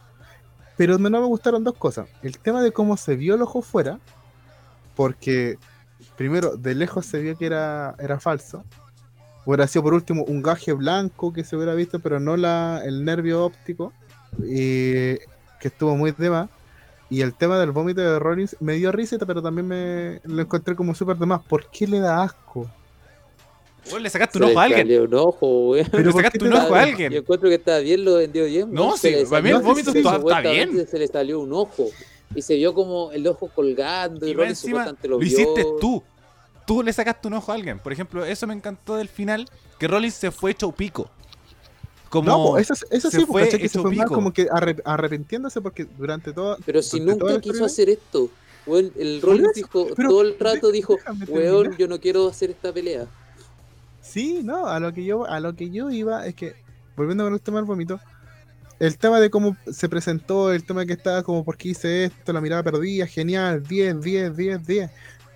Pero no me gustaron dos cosas. El tema de cómo se vio el ojo fuera. Porque, primero, de lejos se vio que era, era falso. Hubiera sido por último un gaje blanco que se hubiera visto, pero no la, el nervio óptico. eh, que estuvo muy de más. Y el tema del vómito de Rollins me dio risa, pero también me lo encontré como súper de más. ¿Por qué le da asco? Le sacaste un ojo a alguien. salió un ojo, güey. Pero le ¿por sacaste un ojo a Yo alguien. encuentro que está bien, lo vendió bien. No, Se sí, para mí el vómito está- está bien. Se le salió un ojo. Y se vio como el ojo colgando. Y, Y Rollins encima lo lo, hiciste tú. Tú le sacaste un ojo a alguien. Por ejemplo, eso me encantó del final. Que Rollins se fue hecho pico. Como... No, eso, eso se sí, fue que se fue como que arre- arrepintiéndose porque durante todo. Pero si nunca quiso hacer esto. Weón, el Rollins dijo, pero todo el rato dijo, weón, terminar". yo no quiero hacer esta pelea. Sí, no, a lo que yo, a lo que yo iba es que, volviendo con el tema del vómito, el tema de cómo se presentó, el tema que estaba como por qué hice esto, la mirada perdida, genial, 10, 10, 10, 10.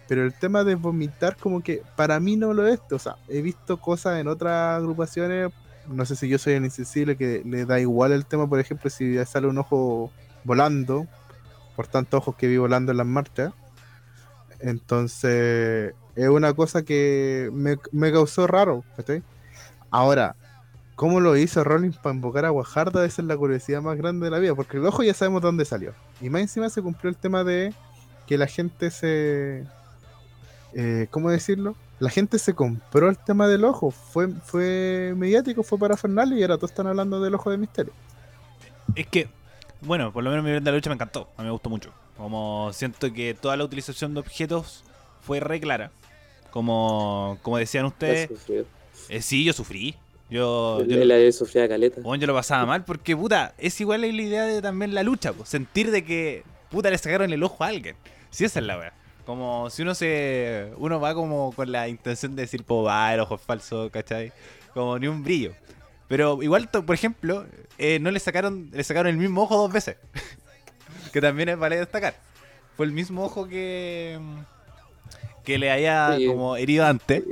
Pero el tema de vomitar como que para mí no lo es. O sea, he visto cosas en otras agrupaciones, no sé si yo soy el insensible que le da igual el tema, por ejemplo, si sale un ojo volando, por tantos ojos que vi volando en las marchas. Entonces, es una cosa que me, me causó raro. ¿cachai? Ahora, ¿cómo lo hizo Rollins para invocar a Guajarda? Esa es la curiosidad más grande de la vida, porque el ojo ya sabemos dónde salió. Y más encima se cumplió el tema de que la gente se. Eh, ¿Cómo decirlo? La gente se compró el tema del ojo. Fue, fue mediático, fue para Fernández y ahora todos están hablando del ojo de misterio. Es que, bueno, por lo menos mi de la lucha me encantó. A mí me gustó mucho. Como siento que toda la utilización de objetos fue re clara. Como, como decían ustedes. Eh, sí, yo sufrí. Yo, yo, Yo a caleta. Bueno, yo lo pasaba mal porque, puta, es igual la idea de también la lucha, pues, sentir de que, puta, le sacaron el ojo a alguien. Sí, esa es la weá. Como si uno se. Uno va como con la intención de decir, pues, va, el ojo es falso, ¿cachai? Como ni un brillo. Pero igual, por ejemplo, eh, no le sacaron, le sacaron el mismo ojo dos veces. que también es vale destacar. Fue el mismo ojo que. que le haya Sí. como herido antes.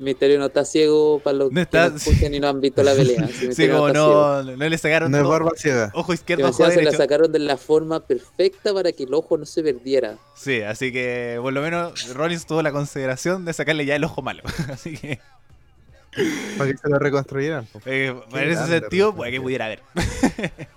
Misterio no está ciego para los No está- que no escuchan y no han visto la pelea. Si Sí, como está ciego. no, no le sacaron No es barba ciega. ojo izquierdo, ojo decía, se la derecho. sacaron de la forma perfecta para que el ojo no se perdiera. Sí, así que por lo menos Rollins tuvo la consideración de sacarle ya el ojo malo. así que Para que se lo reconstruyeran. eh, en ese sentido, pues que pudiera haber.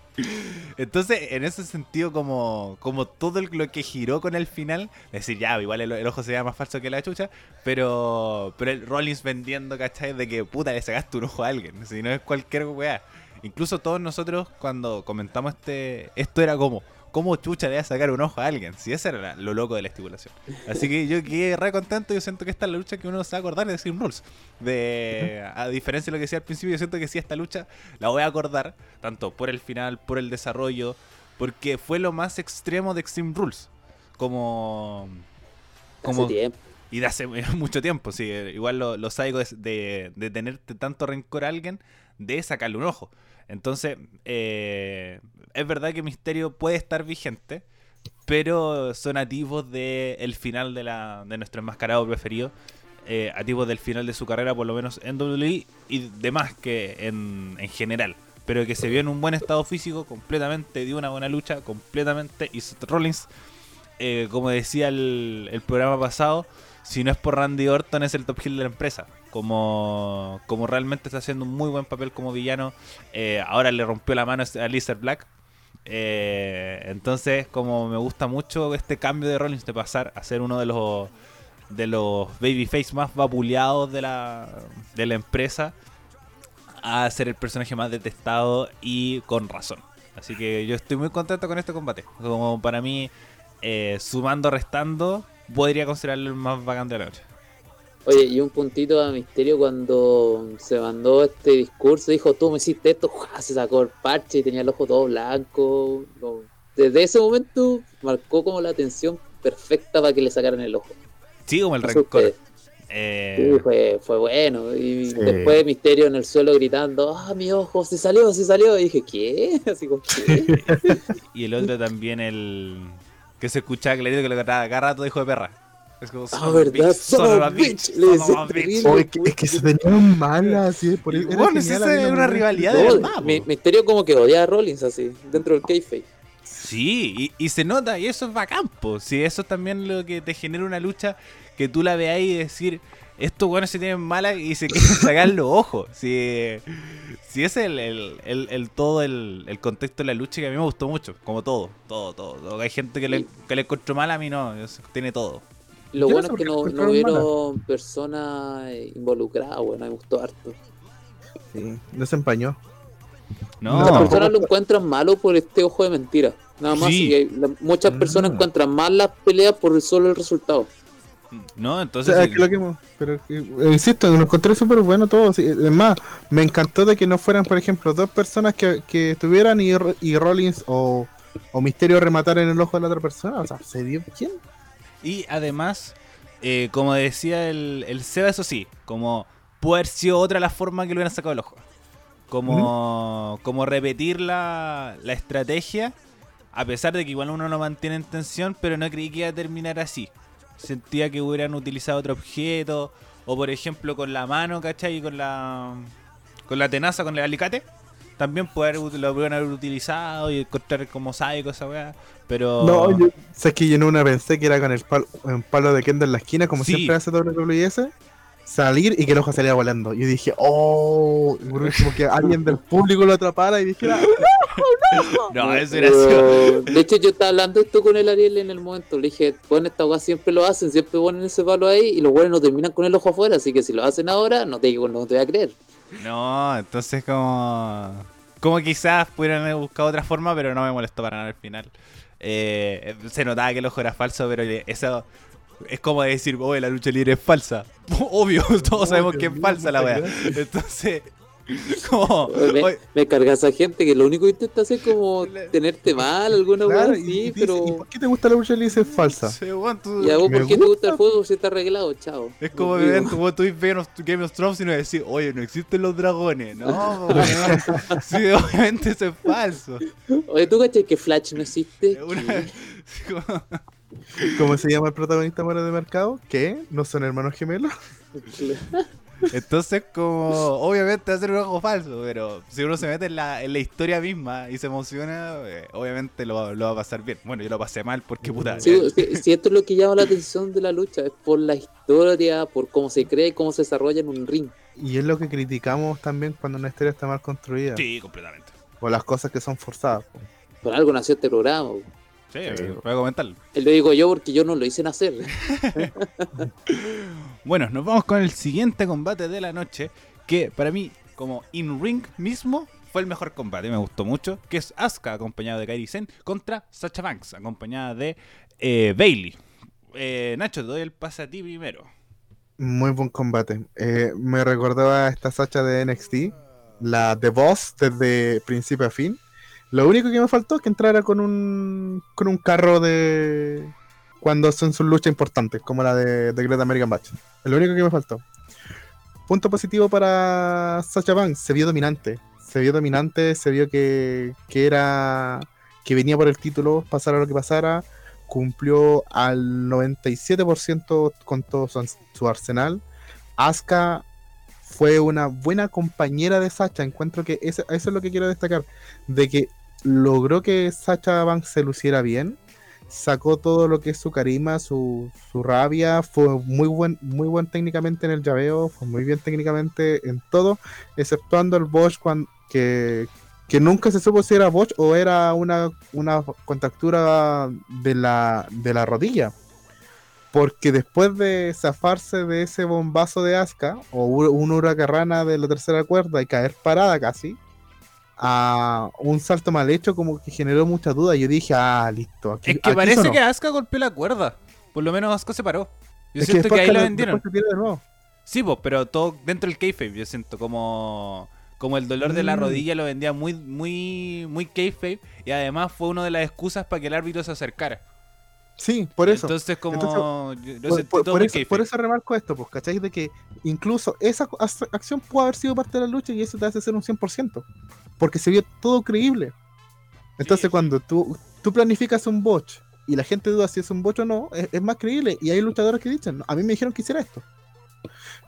Entonces, en ese sentido, como, como todo lo que giró con el final, decir, ya, igual el, ojo se más falso que la chucha, pero, pero el Rollins vendiendo, ¿cachai? De que puta le sacaste un ojo a alguien, si no es cualquier weá. Incluso todos nosotros, cuando comentamos este, esto era como, ¿cómo chucha le va a sacar un ojo a alguien? Si ese era la- lo loco de la estipulación. Así que yo quedé re contento. Yo siento que esta es la lucha que uno se va a acordar de Extreme Rules. De, a diferencia de lo que decía al principio, yo siento que sí, esta lucha la voy a acordar, tanto por el final, por el desarrollo, porque fue lo más extremo de Extreme Rules. Como. como Hace tiempo. y de hace mucho tiempo, sí. Igual lo, lo sádico es de, de tenerte tanto rencor a alguien, de sacarle un ojo. Entonces, eh, es verdad que Misterio puede estar vigente, pero son nativos del final de, la, de nuestro enmascarado preferido. Eh, nativos del final de su carrera, por lo menos en WWE y demás que en, en general. Pero que se vio en un buen estado físico, completamente, dio una buena lucha, completamente. Y Seth Rollins, eh, como decía el, el programa pasado, si no es por Randy Orton, es el top heel de la empresa. Como, como realmente está haciendo un muy buen papel como villano. Eh, ahora le rompió la mano a Lizard Black. Eh, entonces, como me gusta mucho este cambio de Rollins de pasar a ser uno de los de los babyface más vapuleados de la, de la empresa a ser el personaje más detestado y con razón. Así que yo estoy muy contento con este combate. Como para mí, eh, sumando, restando, podría considerarlo el más bacán de la noche. Oye, y un puntito a Misterio cuando se mandó este discurso, dijo, tú me hiciste esto, ¡juá! se sacó el parche y tenía el ojo todo blanco. Desde ese momento marcó como la atención perfecta para que le sacaran el ojo. Sí, como el rencor. Eh, Sí, fue, fue bueno. Y Sí. después Misterio en el suelo gritando, ah, mi ojo, se salió, se salió. Y dije, ¿qué? Así como, ¿qué? y el otro también, el que se escuchaba clarito que lo trataba cada rato de hijo de perra. Es como, son Ah, ¿verdad? Son bitch. Le que- es que se tenían malas, sí, por Y era bueno, es una rivalidad de verdad. Misterio como que odia a Rollins así, dentro del kayfabe. Sí, y, y se nota, y eso es bacán, po. Si eso es también lo que te genera una lucha, que tú la veas y decir, estos buenos se tienen mala y se quieren sacar los ojos. Si, si ese es el, el, el- el todo el, el contexto de la lucha que a mí me gustó mucho, como todo, todo, todo. todo. Hay gente que le, que le encontró mal, a mí no, tiene todo. Lo Yo no bueno sé es que no, no hubieron personas eh, involucradas, bueno, me gustó harto. Sí, no se empañó. No. Las personas lo encuentran malo por este ojo de mentira. Nada más, Sí. y hay- la- muchas personas Ah. encuentran mal las peleas por solo el resultado. No, O entonces... sea, sí. que lo que- pero eh, insisto, lo encontré súper bueno todo. sí, Es más, me encantó de que no fueran, por ejemplo, dos personas que, que estuvieran y, y Rollins o, o Misterio remataran en el ojo de la otra persona. O sea, se dio bien. Y además, eh, como decía el, el Seba, eso sí, como puede haber sido otra la forma que lo hubieran sacado el ojo. Como, como repetir la, la estrategia, a pesar de que igual uno no mantiene en tensión, pero no creí que iba a terminar así. Sentía que hubieran utilizado otro objeto, o por ejemplo con la mano, ¿cachai? Y con la, con la tenaza, con el alicate. También poder, lo pudieran haber utilizado y encontrar como sádico esa weá. Pero. No, yo, sé que yo en una pensé que era con el palo, un palo de Kendo en la esquina, como Sí. siempre hace WS. Salir y que el ojo saliera volando. Yo dije, oh, como que alguien del público lo atrapara y dijera, No, eso era Pero, De hecho, yo estaba hablando esto con el Ariel en el momento. Le dije, bueno, esta weá siempre lo hacen, siempre ponen ese palo ahí y los buenos no terminan con el ojo afuera. Así que si lo hacen ahora, no te, digo, no te voy a creer. No, entonces como... Como quizás pudieran haber buscado otra forma, pero no me molestó para nada al final. Eh, se notaba que el ojo era falso, pero eso... es como decir, oye, la lucha libre es falsa. Obvio, todos sabemos que es falsa la gracias. Entonces, como, Me, oye, me carga esa gente que lo único que intenta hacer es como tenerte mal, alguna Claro, weá y- así, y dice, pero. ¿y por qué te gusta la lucha libre si es falsa? sí, tú- Ya vos, Me ¿por qué te gusta gusta, el fútbol si está arreglado? Chao. Es como Nos que vemos. tú, tú ves Game of, Game of Thrones y no decís, oye, no existen los dragones. No, sí, obviamente eso es falso. Oye, ¿tú cachai que Flash no existe? Sí, ¿Cómo se llama el protagonista de mercado? ¿Qué? ¿No son hermanos gemelos? Entonces, como, obviamente va a ser un algo falso, pero si uno se mete en la, en la historia misma y se emociona, eh, obviamente lo, lo va a pasar bien. Bueno, yo lo pasé mal porque puta. Sí, sí, sí, esto es lo que llama la atención de la lucha, es por la historia, por cómo se cree y cómo se desarrolla en un ring. Y es lo que criticamos también cuando una historia está mal construida. Sí, completamente. O las cosas que son forzadas. po. Por algo nació este programa. Sí, voy a comentarlo. Lo digo yo porque yo no lo hice nacer. Bueno, nos vamos con el siguiente combate de la noche, que para mí, como in-ring mismo, fue el mejor combate, me gustó mucho, que es Asuka acompañada de Kairi Sen contra Sacha Banks, acompañada de eh, Bailey. Eh, Nacho, te doy el pase a ti primero. Muy buen combate. Eh, me recordaba a esta Sacha de NXT, la de Boss desde principio a fin. Lo único que me faltó es que entrara con un con un carro de cuando son sus luchas importantes, como la de, de Great American Batch. Es lo único que me faltó. Punto positivo para Sacha Banks, se vio dominante. Se vio dominante, se vio que, que era que venía por el título, pasara lo que pasara cumplió al 97% con todo su, arsenal. Asuka fue una buena compañera de Sacha. Encuentro que eso, eso es lo que quiero destacar. De que logró que Sacha Banks se luciera bien. Sacó todo lo que es su carisma, su, su rabia. Fue muy buen, muy buen técnicamente en el llaveo. Fue muy bien técnicamente en todo. Exceptuando el Bosch cuando, que, que nunca se supo si era Bosch o era una, una contractura de la, de la rodilla. Porque después de zafarse de ese bombazo de Asuka, o una huracarrana de la tercera cuerda y caer parada casi, a un salto mal hecho como que generó mucha duda. Yo dije, ah, listo. Aquí, Es que aquí parece sonó. que Asuka golpeó la cuerda. Por lo menos Asuka se paró. Yo Es siento que, ahí lo la- vendieron. Sí, pues, pero todo dentro del kayfabe, yo siento como como el dolor de la Mm. rodilla lo vendía muy muy muy kayfabe y además fue una de las excusas para que el árbitro se acercara. Sí, por eso. Entonces como yo lo por, por- eso, por eso remarco esto, pues, ¿cachai? De que incluso esa acción pudo haber sido parte de la lucha y eso te hace ser un 100%. Porque se vio todo creíble. Entonces, Sí. cuando tú, tú planificas un botch y la gente duda si es un botch o no, es, es más creíble. Y hay luchadores que dicen, "No, a mí me dijeron que hiciera esto.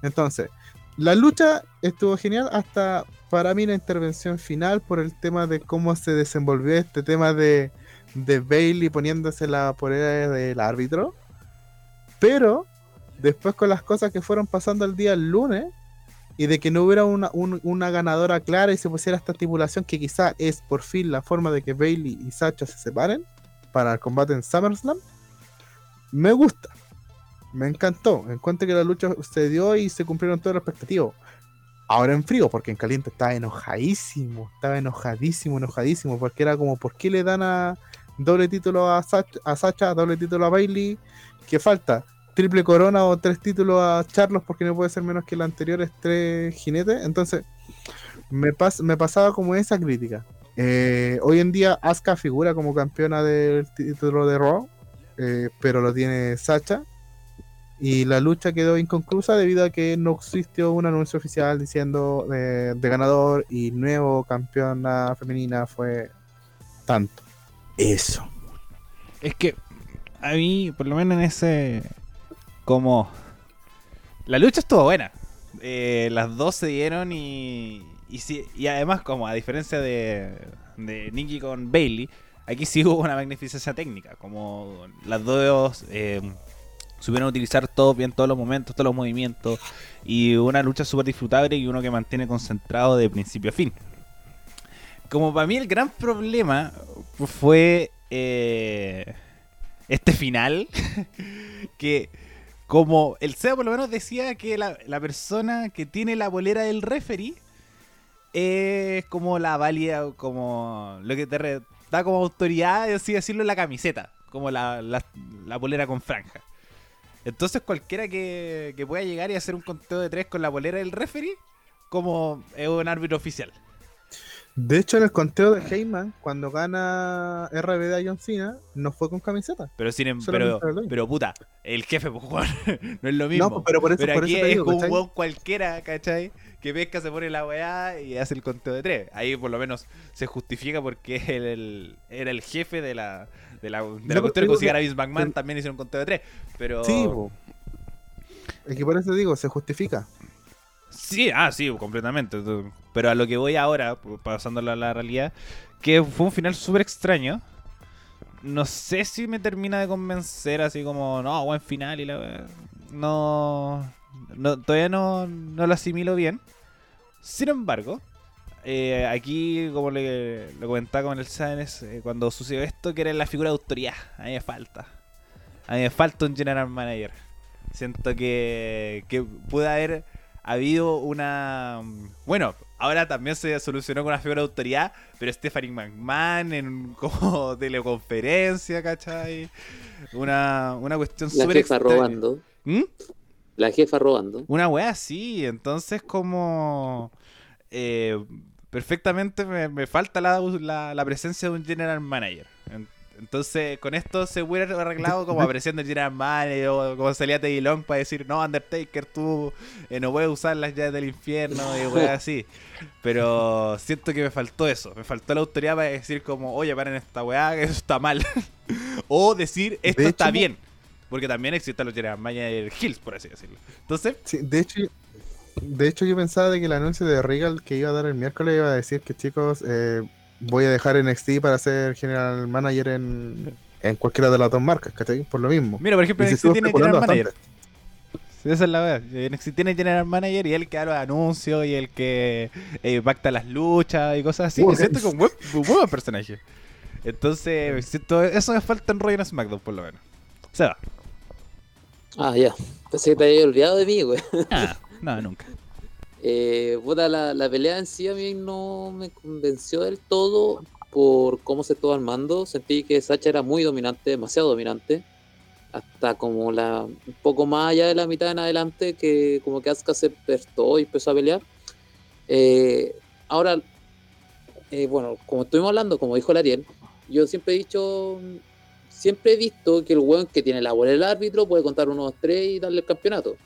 Entonces, la lucha estuvo genial hasta para mí la intervención final por el tema de cómo se desenvolvió este tema de, de Bailey poniéndose la polera del árbitro. Pero después con las cosas que fueron pasando el día el lunes y de que no hubiera una, un- una ganadora clara y se pusiera esta estipulación que quizá es por fin la forma de que Bailey y Sacha se separen para el combate en SummerSlam, me gusta. Me encantó. Encuentro que la lucha se dio y se cumplieron todas las expectativas. Ahora en frío, porque en caliente estaba enojadísimo. Estaba enojadísimo, enojadísimo. Porque era como, ¿por qué le dan a doble título a Sacha, a Sacha, doble título a Bailey? ¿Qué falta? ¿Triple corona o tres títulos a Charlos? Porque no puede ser menos que el anterior es tres jinetes. Entonces, me, pas- me pasaba como esa crítica. Eh, hoy en día Asuka figura como campeona del título de Raw, eh, pero lo tiene Sacha. Y la lucha quedó inconclusa debido a que no existió un anuncio oficial diciendo eh, de ganador y nuevo campeona femenina fue tanto. Eso. Es que a mí, por lo menos en ese. Como. La lucha estuvo buena. Eh, las dos se dieron y. Y, sí- y además, como a diferencia de, de Nikki con Bailey, aquí sí hubo una magnificencia técnica. Como las dos eh, supieron utilizar todo bien todos los momentos, todos los movimientos. Y una lucha súper disfrutable y uno que mantiene concentrado de principio a fin. Como para mí el gran problema fue eh, este final. que como el SEA por lo menos decía que la, la persona que tiene la bolera del referee es como la válida, como lo que te da como autoridad, así decirlo, la camiseta, como la, la, la polera con franja. Entonces cualquiera que, que pueda llegar y hacer un conteo de tres con la bolera del referee, como es un árbitro oficial. De hecho, en el conteo de Heyman, cuando gana RBD a John Cena, no fue con camiseta. Pero sin em- pero, pero puta, el jefe, pues, no es lo mismo. No, pero por eso, Pero por aquí eso te es digo, un ¿cachai? cualquiera, ¿cachai? Que pesca, se pone la weá y hace el conteo de tres. Ahí por lo menos se justifica porque él era el jefe de la, de la, de la cuestión. si Vince McMahon, también hicieron un conteo de tres. Pero. Sí, po. Es que por eso digo, se justifica. Sí, ah, sí, completamente. Pero a lo que voy ahora, pasándolo a la realidad, que fue un final súper extraño. No sé si me termina de convencer así como, no, buen final y la. No, no todavía no, no lo asimilo bien. Sin embargo, eh, aquí, como le, lo comentaba con el Sáenz, eh, cuando sucedió esto, que era la figura de autoridad, a mí me falta. A mí me falta un general manager. Siento que, que puede haber habido una... Bueno, ahora también se solucionó con una figura de autoridad, pero Stephanie McMahon en como teleconferencia, ¿cachai? Una, una cuestión La súper jefa extraña. robando. ¿Mm? La jefa robando. Una wea así, entonces como... eh, perfectamente me, me falta la, la, la presencia de un general manager. En- Entonces con esto se hubiera arreglado como apareciendo el general manager o como salía Teddy Long para decir, no, Undertaker, tú eh, no puedes usar las llaves del infierno y weas así. Pero siento que me faltó eso, me faltó la autoridad para decir como, oye, paren esta weá, que eso está mal. o decir, esto De está hecho- bien. Porque también existen los general manager hills, por así decirlo. Entonces, Sí, de hecho, de hecho yo pensaba de que el anuncio de Regal que iba a dar el miércoles iba a decir que chicos, eh, voy a dejar NXT para ser general manager en, en cualquiera de las dos marcas, ¿cachai? Por lo mismo. Mira, por ejemplo, NXT tiene General Manager. bastante. Sí, esa es la verdad. NXT tiene General Manager y él que da los anuncios y el que eh, pacta las luchas y cosas así. Bueno. Siento que es un buen, buen personaje. Entonces, siento, eso me falta en Roy en SmackDown, por lo menos. Se va. Ah, ya. Pensé que te había olvidado de mí, güey. Ah, no, nunca. Eh, puta, la, la pelea en sí a mí no me convenció del todo por cómo se estuvo armando. Sentí que Sacha era muy dominante, demasiado dominante. Hasta como la un poco más allá de la mitad en adelante, que como que Asuka se despertó y empezó a pelear. Eh, ahora, eh, bueno, como estuvimos hablando, como dijo el Ariel, yo siempre he dicho, siempre he visto que el weón que tiene la bola del árbitro puede contar uno, dos, tres y darle el campeonato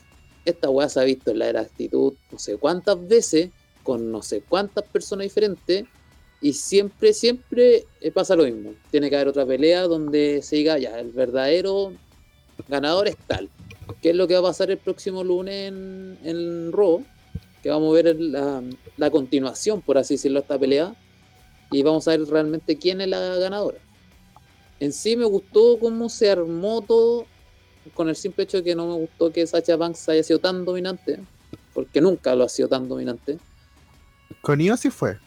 esta weá se ha visto en la era actitud no sé cuántas veces, con no sé cuántas personas diferentes, y siempre, siempre eh, pasa lo mismo. Tiene que haber otra pelea donde se diga, ya, el verdadero ganador es tal. ¿Qué es lo que va a pasar el próximo lunes en, en Raw? Que vamos a ver la, la continuación, por así decirlo, de esta pelea, y vamos a ver realmente quién es la ganadora. En sí me gustó cómo se armó todo con el simple hecho de que no me gustó que Sacha Banks haya sido tan dominante, porque nunca lo ha sido tan dominante. Con Io sí fue.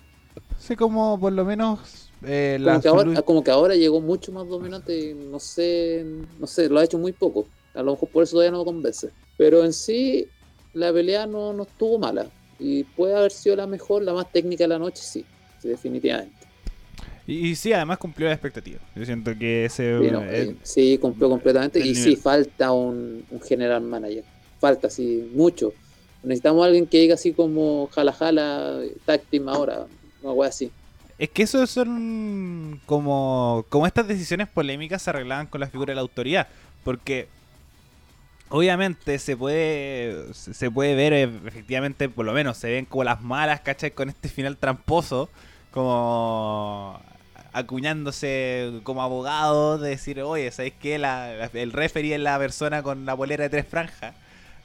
Sí, como por lo menos eh, Como la que, ahora, como que ahora llegó mucho más dominante y no sé, no sé, lo ha hecho muy poco. A lo mejor por eso todavía no me convence. Pero en sí, la pelea no, no estuvo mala. Y puede haber sido la mejor, la más técnica de la noche, sí, sí, definitivamente. Y, y sí, además cumplió la expectativa. Yo siento que ese... Sí, no, eh, eh, sí, cumplió completamente. Y nivel. sí, falta un, un general manager. Falta, sí, mucho. Necesitamos a alguien que diga así como jala jala, team ahora, una wea así. Es que eso son como, como estas decisiones polémicas se arreglaban con la figura de la autoridad. Porque obviamente se puede se se puede ver eh, efectivamente, por lo menos se ven como las malas, ¿cachai? Con este final tramposo, como acuñándose como abogado, de decir, oye, ¿sabéis qué? El referee es la persona con la bolera de tres franjas.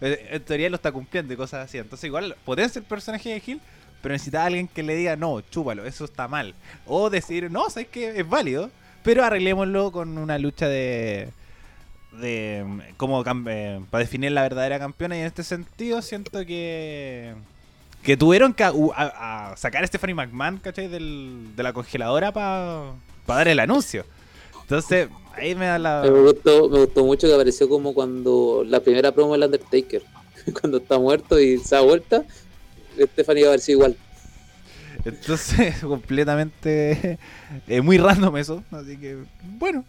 Eh, En teoría lo está cumpliendo y cosas así. Entonces igual potencia el personaje de Hill, pero necesita alguien que le diga, no, chúpalo, eso está mal. O decir, no, sabes que es válido, pero arreglémoslo con una lucha de. de como cam- eh, para definir la verdadera campeona. Y en este sentido, siento que. Que tuvieron que a- a- a sacar a Stephanie McMahon, ¿cachai? Del, de la congeladora para dar el anuncio. Entonces, ahí me da la. Me gustó, me gustó mucho que apareció como cuando la primera promo del Undertaker, cuando está muerto y se da vuelta, Stephanie iba a ver si igual. Entonces, completamente. eh, muy random eso. Así que, bueno,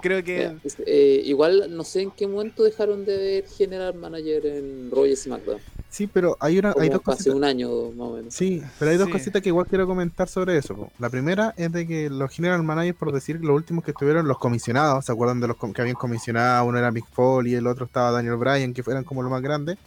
Creo que. Eh, igual no sé en qué momento dejaron de ver General Manager en y SmackDown. Sí, pero hay una, hay dos hace cositas. un año más o menos. Sí, pero hay dos Sí. cositas que igual quiero comentar sobre eso. po. La primera es de que los general managers, por decir los últimos que estuvieron, los comisionados, ¿se acuerdan de los que habían comisionado? Uno era Mick Foley y el otro estaba Daniel Bryan, que eran como los más grandes.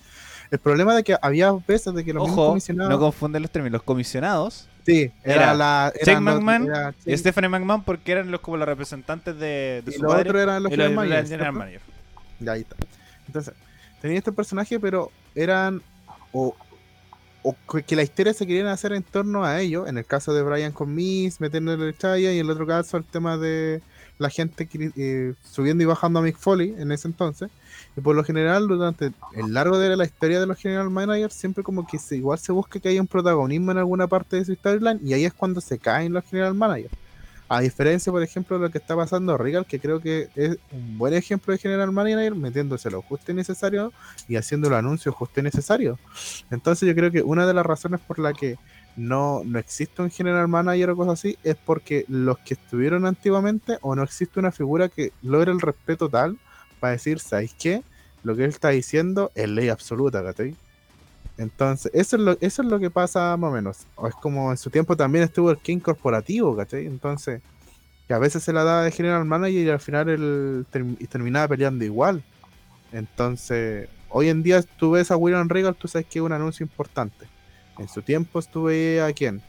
El problema de que había veces de que los mismos Ojo, comisionados. no confunden los términos. Los comisionados, sí, era, era la. Eran los- McMahon era- sí, y Stephanie McMahon, porque eran los como los representantes de, de y su los padre. otros eran los y general managers, manager. Ya ahí está. Entonces, tenía este personaje, pero eran. O, o que- la historia se querían hacer en torno a ellos. En el caso de Brian con Miss, metiéndole el chaya. Y en el otro caso, el tema de la gente eh, subiendo y bajando a Mick Foley en ese entonces. Y por lo general, durante el largo de la historia de los General Managers, siempre como que igual se busca que haya un protagonismo en alguna parte de su storyline. Y ahí es cuando se caen los General Managers. A diferencia, por ejemplo, de lo que está pasando Regal, que creo que es un buen ejemplo de General Manager, metiéndose lo justo y necesario y haciendo los anuncios justo y necesario. Entonces yo creo que una de las razones por la que no, no existe un General Manager o cosas así es porque los que estuvieron antiguamente o no existe una figura que logre el respeto tal para decir, ¿sabéis qué? Lo que él está diciendo es ley absoluta, ¿cachai? Entonces, eso es, lo, eso es lo que pasa más o menos. O es como en su tiempo también estuvo el King corporativo, ¿cachai? Entonces, que a veces se la daba de General Manager y al final él term- y terminaba peleando igual. Entonces, hoy en día tú ves a William Regal, tú sabes que es un anuncio importante. En su tiempo estuve a quién?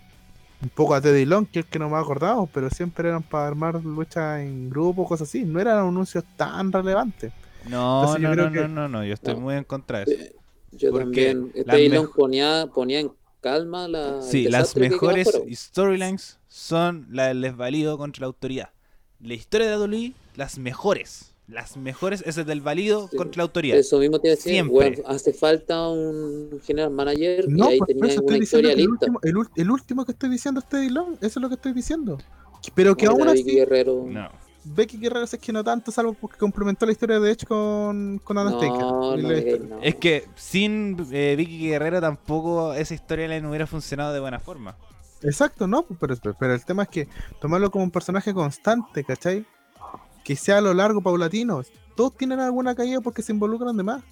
Un poco a Teddy Long, que es el que no me ha acordado, pero siempre eran para armar luchas en grupo, cosas así. No eran anuncios tan relevantes. No, Entonces yo no, creo no, que- no, no, no, yo estoy No. muy en contra de eso. Yo Porque también. las mejo- ponía, ponía en calma la. Sí, las mejores storylines son la del desvalido contra la autoridad. La historia de WWE, las mejores. Las mejores es el del válido Sí. contra la autoridad. Eso mismo te decía, Siempre. weón, hace falta un general manager No, y ahí pues, por tenía eso una historia el lista. último, el, ul- el último que estoy diciendo es Teddy Long, eso es lo que estoy diciendo. Pero que aún así, Guerrero. No. Becky Guerrero es que no tanto, salvo porque complementó la historia de Edge con, con Undertaker. No. Es que sin eh, Vicky Guerrero tampoco esa historia no hubiera funcionado de buena forma. Exacto, no, pero, pero el tema es que tomarlo como un personaje constante, ¿cachai? Que sea a lo largo, paulatino. Todos tienen alguna caída porque se involucran de más.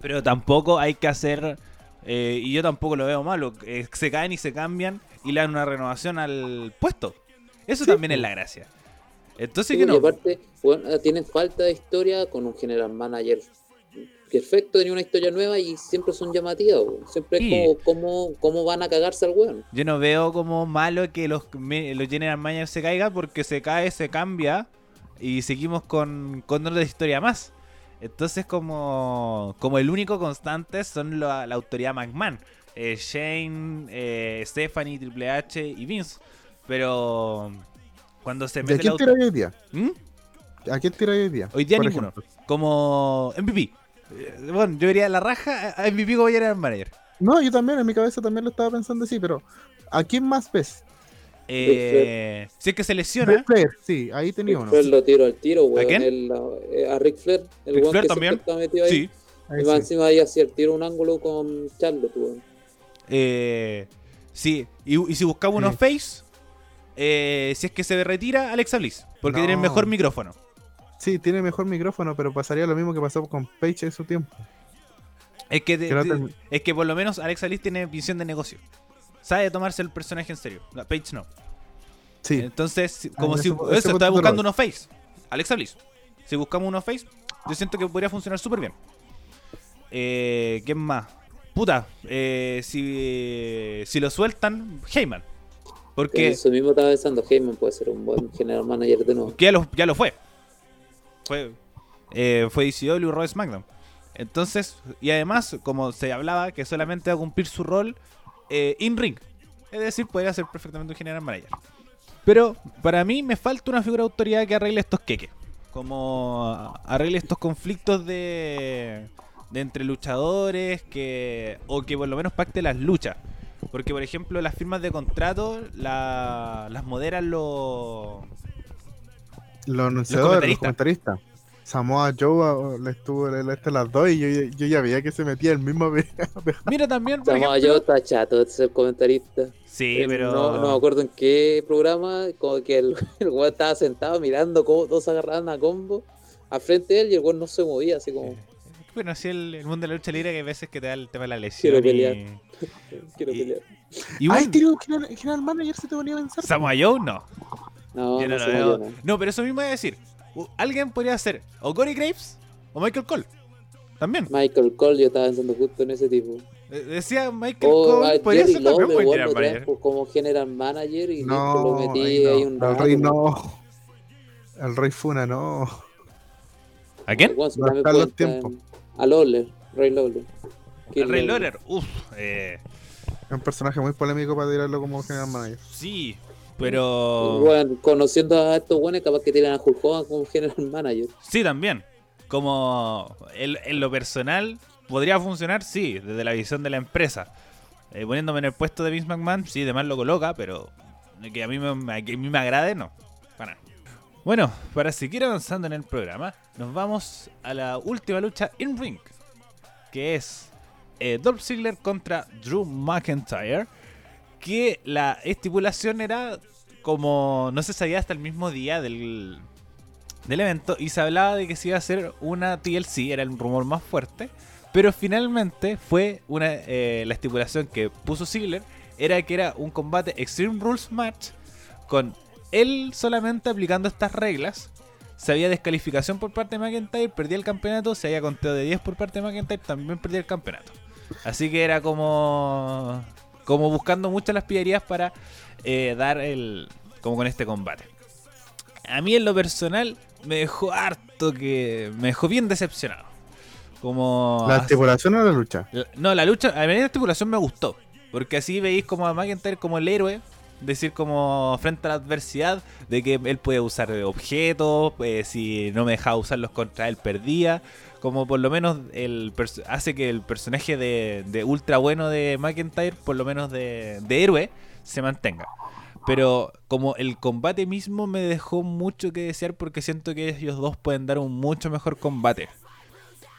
Pero tampoco hay que hacer, eh, y yo tampoco lo veo malo, eh, se caen y se cambian y le dan una renovación al puesto. Eso Sí, también es la gracia. Entonces Sí, que y no. aparte, bueno, tienen falta de historia con un general manager perfecto, tenía una historia nueva y siempre son llamativas. Siempre Sí. es como cómo, van a cagarse al weón. Yo no veo como malo que los, los General Manager se caigan porque se cae, se cambia y seguimos con, con otra historia más. Entonces como, como el único constante son la, la autoridad McMahon. Eh, Shane, eh, Stephanie, Triple H y Vince. Pero cuando se ¿De mete la quién auto- tira hoy día? ¿Mm? ¿A quién tira hoy día? Hoy día Por ninguno. ejemplo. Como MVP. Eh, Bueno, yo diría la raja a MVP como General Manager. No, yo también, en mi cabeza también lo estaba pensando así, pero ¿a quién más ves? Eh, si es que se lesiona, Ric Flair, sí, ahí tenía uno. Flair lo tiro al tiro, weón. quién? El, eh, a Ric Flair, el Ric weón Flair que también. está metido ahí. sí. Ahí Y más sí. encima ahí hacía el tiro un ángulo con Charlotte, weón. Eh, sí, y, y si buscamos unos Sí. face, eh, si es que se retira Alexa Bliss, porque No. tiene el mejor micrófono. Sí, tiene mejor micrófono, pero pasaría lo mismo que pasó con Page en su tiempo. Es que, de- de- es que por lo menos Alexa Bliss tiene visión de negocio. Sabe tomarse el personaje en serio. La Paige no. Sí, Entonces, Ah, como en si ese- eso, ese te buscando unos face. Alexa Bliss. Si buscamos unos face, yo siento que podría funcionar súper bien. Eh, ¿Quién más? Puta, eh, si, si lo sueltan, Heyman. Porque Eso mismo estaba pensando, Heyman puede ser un buen general manager de nuevo. que ya lo, ya lo fue. Fue, eh, fue DCW Raw SmackDown. Entonces, y además, como se hablaba, que solamente va a cumplir su rol eh, in-ring. Es decir, podría ser perfectamente un general manager. Pero para mí me falta una figura de autoridad que arregle estos queques. Como arregle estos conflictos de, de entre luchadores que o que por lo menos pacte las luchas. Porque, por ejemplo, las firmas de contrato la- las moderan los, los anunciadores, los comentaristas. comentaristas. Samoa Joe le estuvo le este las dos y yo, yo ya veía que se metía el mismo. Mira también, por Samoa ejemplo- Joe está chato de ser comentarista. Sí, Eh, pero. No, no me acuerdo en qué programa, como que el, el weón estaba sentado mirando cómo todos agarraban a combo al frente de él y el weón no se movía, así como, Bueno, así el, el mundo de la lucha libre que hay veces que te da el tema de la lesión. Quiero y- pelear. quiero Y- pelear. Y, Ay, tío, general, general manager se te ponía a pensar. Samoa Joe no. No, no, no, no. No, pero eso mismo voy a decir. Alguien podría ser o Corey Graves o Michael Cole. También. Michael Cole, yo estaba pensando justo en ese tipo. Eh, Decía Michael O Cole podría Jerry ser también buen general manager. por- como general manager y listo, lo No, metí ahí no, un el rato. rey no. El rey Funa, no. ¿A quién? No los tiempos. A Lawler, Ray Lawler. El Rey Lawler. Uf. Eh, Es un personaje muy polémico para tirarlo como general manager. sí. Pero. Bueno, conociendo a estos buenos, capaz que tiran a Hulk Hogan como general manager. Sí, también. Como en, en lo personal podría funcionar, sí, desde la visión de la empresa. Eh, poniéndome en el puesto de Vince McMahon, sí, de más lo coloca, pero que a mí me, que a mí me agrade, no. Para nada. Bueno, para seguir avanzando en el programa, nos vamos a la última lucha in ring, que es eh, Dolph Ziggler contra Drew McIntyre, que la estipulación era como no se sabía hasta el mismo día del, del evento y se hablaba de que se iba a hacer una TLC, era el rumor más fuerte, pero finalmente fue una eh, la estipulación que puso Ziggler era que era un combate Extreme Rules Match con él solamente aplicando estas reglas. Si había descalificación por parte de McIntyre, perdía el campeonato. Si había conteo de 10 por parte de McIntyre, también perdía el campeonato. Así que era como como buscando mucho las pillerías para eh, dar el como con este combate. A mí en lo personal me dejó harto que me dejó bien decepcionado. Como ¿La estipulación o la lucha? la- No, la lucha, a mí la estipulación me gustó. Porque así veis como a McIntyre como el héroe. Decir como frente a la adversidad de que él puede usar objetos, eh, si no me dejaba usarlos contra él perdía. Como por lo menos el hace que el personaje de, de ultra bueno de McIntyre, por lo menos de, de héroe, se mantenga. Pero como el combate mismo me dejó mucho que desear porque siento que ellos dos pueden dar un mucho mejor combate.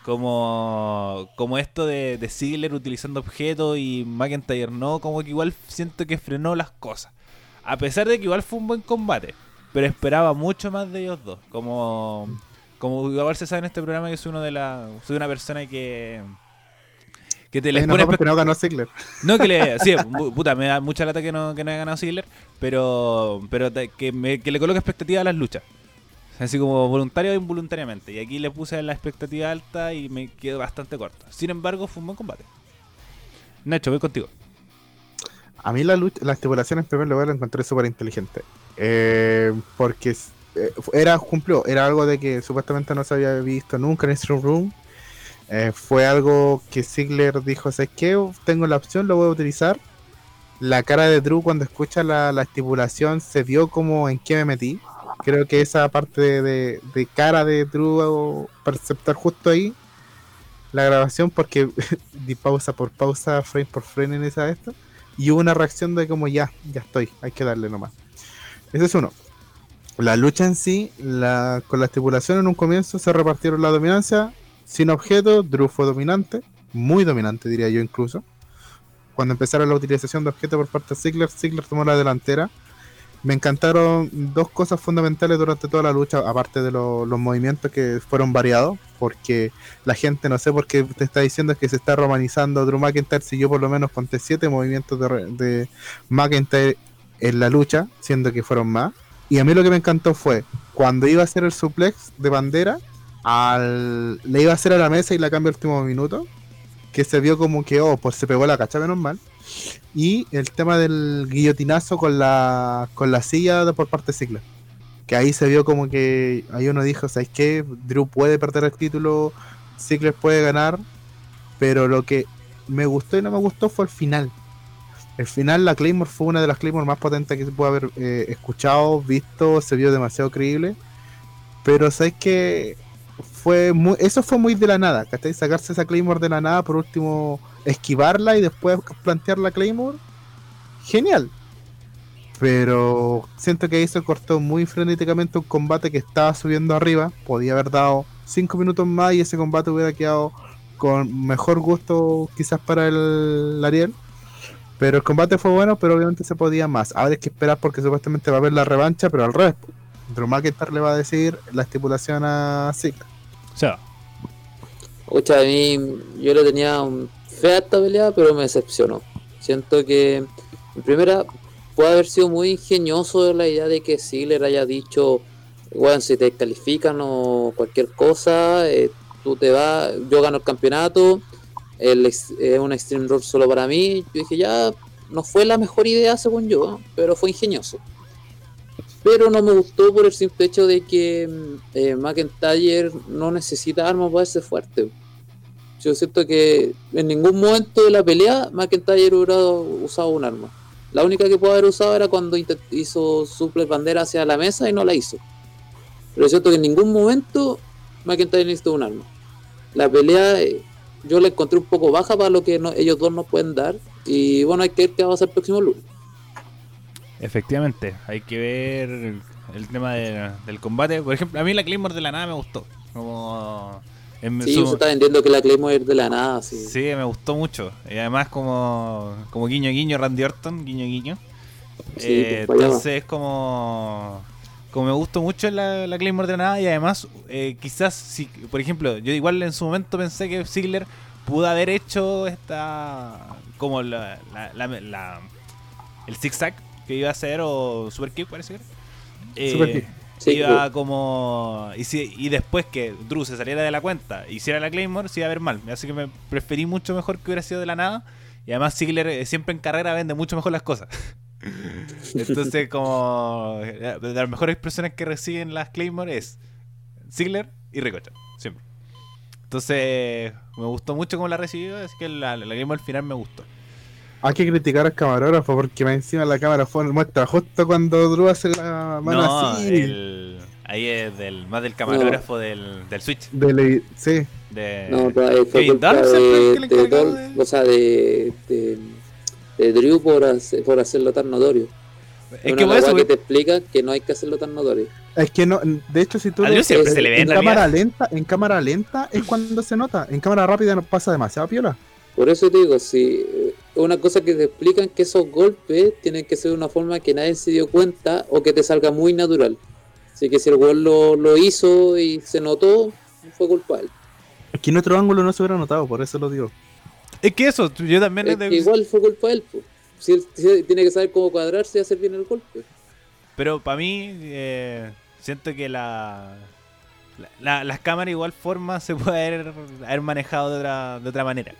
Como, como esto de, de Ziggler utilizando objetos y McIntyre no, como que igual siento que frenó las cosas. A pesar de que igual fue un buen combate, pero esperaba mucho más de ellos dos. Como, como igual se sabe en este programa que soy uno de la, soy una persona que que te les Eh, no, pone no ganó Ziggler. no, que le. Sí, pu- puta, me da mucha lata que no, que no haya ganado Ziggler, pero, pero que, me- que le coloque expectativa a las luchas. Así como voluntario o involuntariamente. Y aquí le puse la expectativa alta y me quedo bastante corto. Sin embargo, fue un buen combate. Nacho, voy contigo. A mí la lucha, la estipulación en primer lugar la encontré súper inteligente. Eh, porque era, cumplió, era algo de que supuestamente no se había visto nunca en Stream Room. Eh, fue algo que Ziggler dijo, ¿sabes qué? Tengo la opción, lo voy a utilizar. La cara de Drew cuando escucha la, la estipulación se vio como en qué me metí. Creo que esa parte de, de- de cara de Drew perceptar justo ahí la grabación porque di pausa por pausa, frame por frame en esa esto. Y hubo una reacción de como ya, ya estoy, hay que darle nomás. Ese es uno. La lucha en sí, la, con la estipulación en un comienzo se repartieron la dominancia. Sin objeto, Drew fue dominante, muy dominante diría yo incluso. Cuando empezaron la utilización de objetos por parte de Ziggler, Ziggler tomó la delantera. Me encantaron dos cosas fundamentales durante toda la lucha, aparte de lo- los movimientos que fueron variados, porque la gente no sé por qué te está diciendo que se está romanizando Drew McIntyre si yo por lo menos conté siete movimientos de, de McIntyre en la lucha, siendo que fueron más. Y a mí lo que me encantó fue cuando iba a hacer el suplex de bandera, al, le iba a hacer a la mesa y la cambia el último minuto, que se vio como que, oh, pues se pegó la cacha, menos mal. Y el tema del guillotinazo con la, con la silla de- por parte de Ziggler. Que ahí se vio como que ahí uno dijo, ¿sabes qué? Drew puede perder el título, Ziggler puede ganar, pero lo que me gustó y no me gustó fue el final. El final, la Claymore fue una de las Claymore más potentes que se puede haber eh, escuchado, visto, se vio demasiado creíble. Pero sabes que fue muy, eso fue muy de la nada, ¿cachai? Sacarse esa Claymore de la nada, por último esquivarla y después plantear la Claymore. Genial. Pero siento que ahí se cortó muy frenéticamente un combate que estaba subiendo arriba. Podía haber dado cinco minutos más y ese combate hubiera quedado con mejor gusto quizás para el Ariel. Pero el combate fue bueno, pero obviamente se podía más. Ahora hay que esperar porque supuestamente va a haber la revancha, pero al revés. Drew McIntyre le va a decir la estipulación a Ziggler. O sea, Ocha, a mí yo le tenía un fea esta pelea, pero me decepcionó. Siento que, en primera, puede haber sido muy ingenioso la idea de que Ziggler haya dicho, bueno, si te califican o cualquier cosa, eh, tú te vas, yo gano el campeonato, el, ex- es un Extreme Rules solo para mí. Yo dije, ya, no fue la mejor idea según yo, pero fue ingenioso. Pero no me gustó por el simple hecho de que mm, eh, McIntyre no necesita armas para ser fuerte. Yo siento que en ningún momento de la pelea McIntyre hubiera usado un arma. La única que pudo haber usado era cuando hizo suple bandera hacia la mesa y no la hizo. Pero siento que en ningún momento McIntyre necesitó un arma. La pelea eh, yo la encontré un poco baja para lo que no- ellos dos nos pueden dar. Y bueno, hay que ver qué va a pasar el próximo lunes. efectivamente, hay que ver el tema de- del combate. Por ejemplo, a mí la Claymore de la nada me gustó. Como. en Sí, su- se está vendiendo que la Claymore es de la nada. Sí. Sí, me gustó mucho. Y además como, como guiño guiño Randy Orton, guiño guiño. Sí, Eh, pues, vaya. entonces como como me gustó mucho la, la Claymore de la nada y además eh, quizás si por ejemplo yo igual en su momento pensé que Ziggler pudo haber hecho esta como la, la, la- la- el zigzag que iba a hacer o super kick parece que era. Eh, Super kick. Sí, iba como y, si, y después que Drew se saliera de la cuenta e hiciera la Claymore se iba a ver mal así que me preferí mucho mejor que hubiera sido de la nada y además Ziggler eh, siempre en carrera vende mucho mejor las cosas entonces como eh, de las mejores expresiones que reciben las Claymore es Ziggler y Ricochet siempre. Entonces me gustó mucho cómo la recibió así que la, la Claymore al final me gustó. Hay que criticar al camarógrafo porque más encima la cámara fue muestra justo cuando Drew hace la mano no así. el- ahí es del más del camarógrafo del, del Switch. De la- sí, de No, pero, fue de, El que le de de- o sea, de, de, de Drew por, hacer- por hacerlo tan notorio. es Una que eso que te explica que no hay que hacerlo tan notorio. es que no, de hecho si tú lo- se le ve en en cámara lenta, en cámara lenta es cuando se nota, en cámara rápida no pasa demasiado piola. Por eso te digo, si eh, una cosa que te explican que esos golpes tienen que ser de una forma que nadie se dio cuenta o que te salga muy natural. Así que si el gol lo, lo hizo y se notó, fue culpa de él. Es que en otro ángulo no se hubiera notado, por eso lo digo. Es que eso, yo también... Es de- que igual fue culpa de él. po. Si él, si él tiene que saber cómo cuadrarse y hacer bien el golpe. Pero para mí, eh, siento que la, la- la- las cámaras igual forma se puede haber, haber manejado de otra, de otra manera.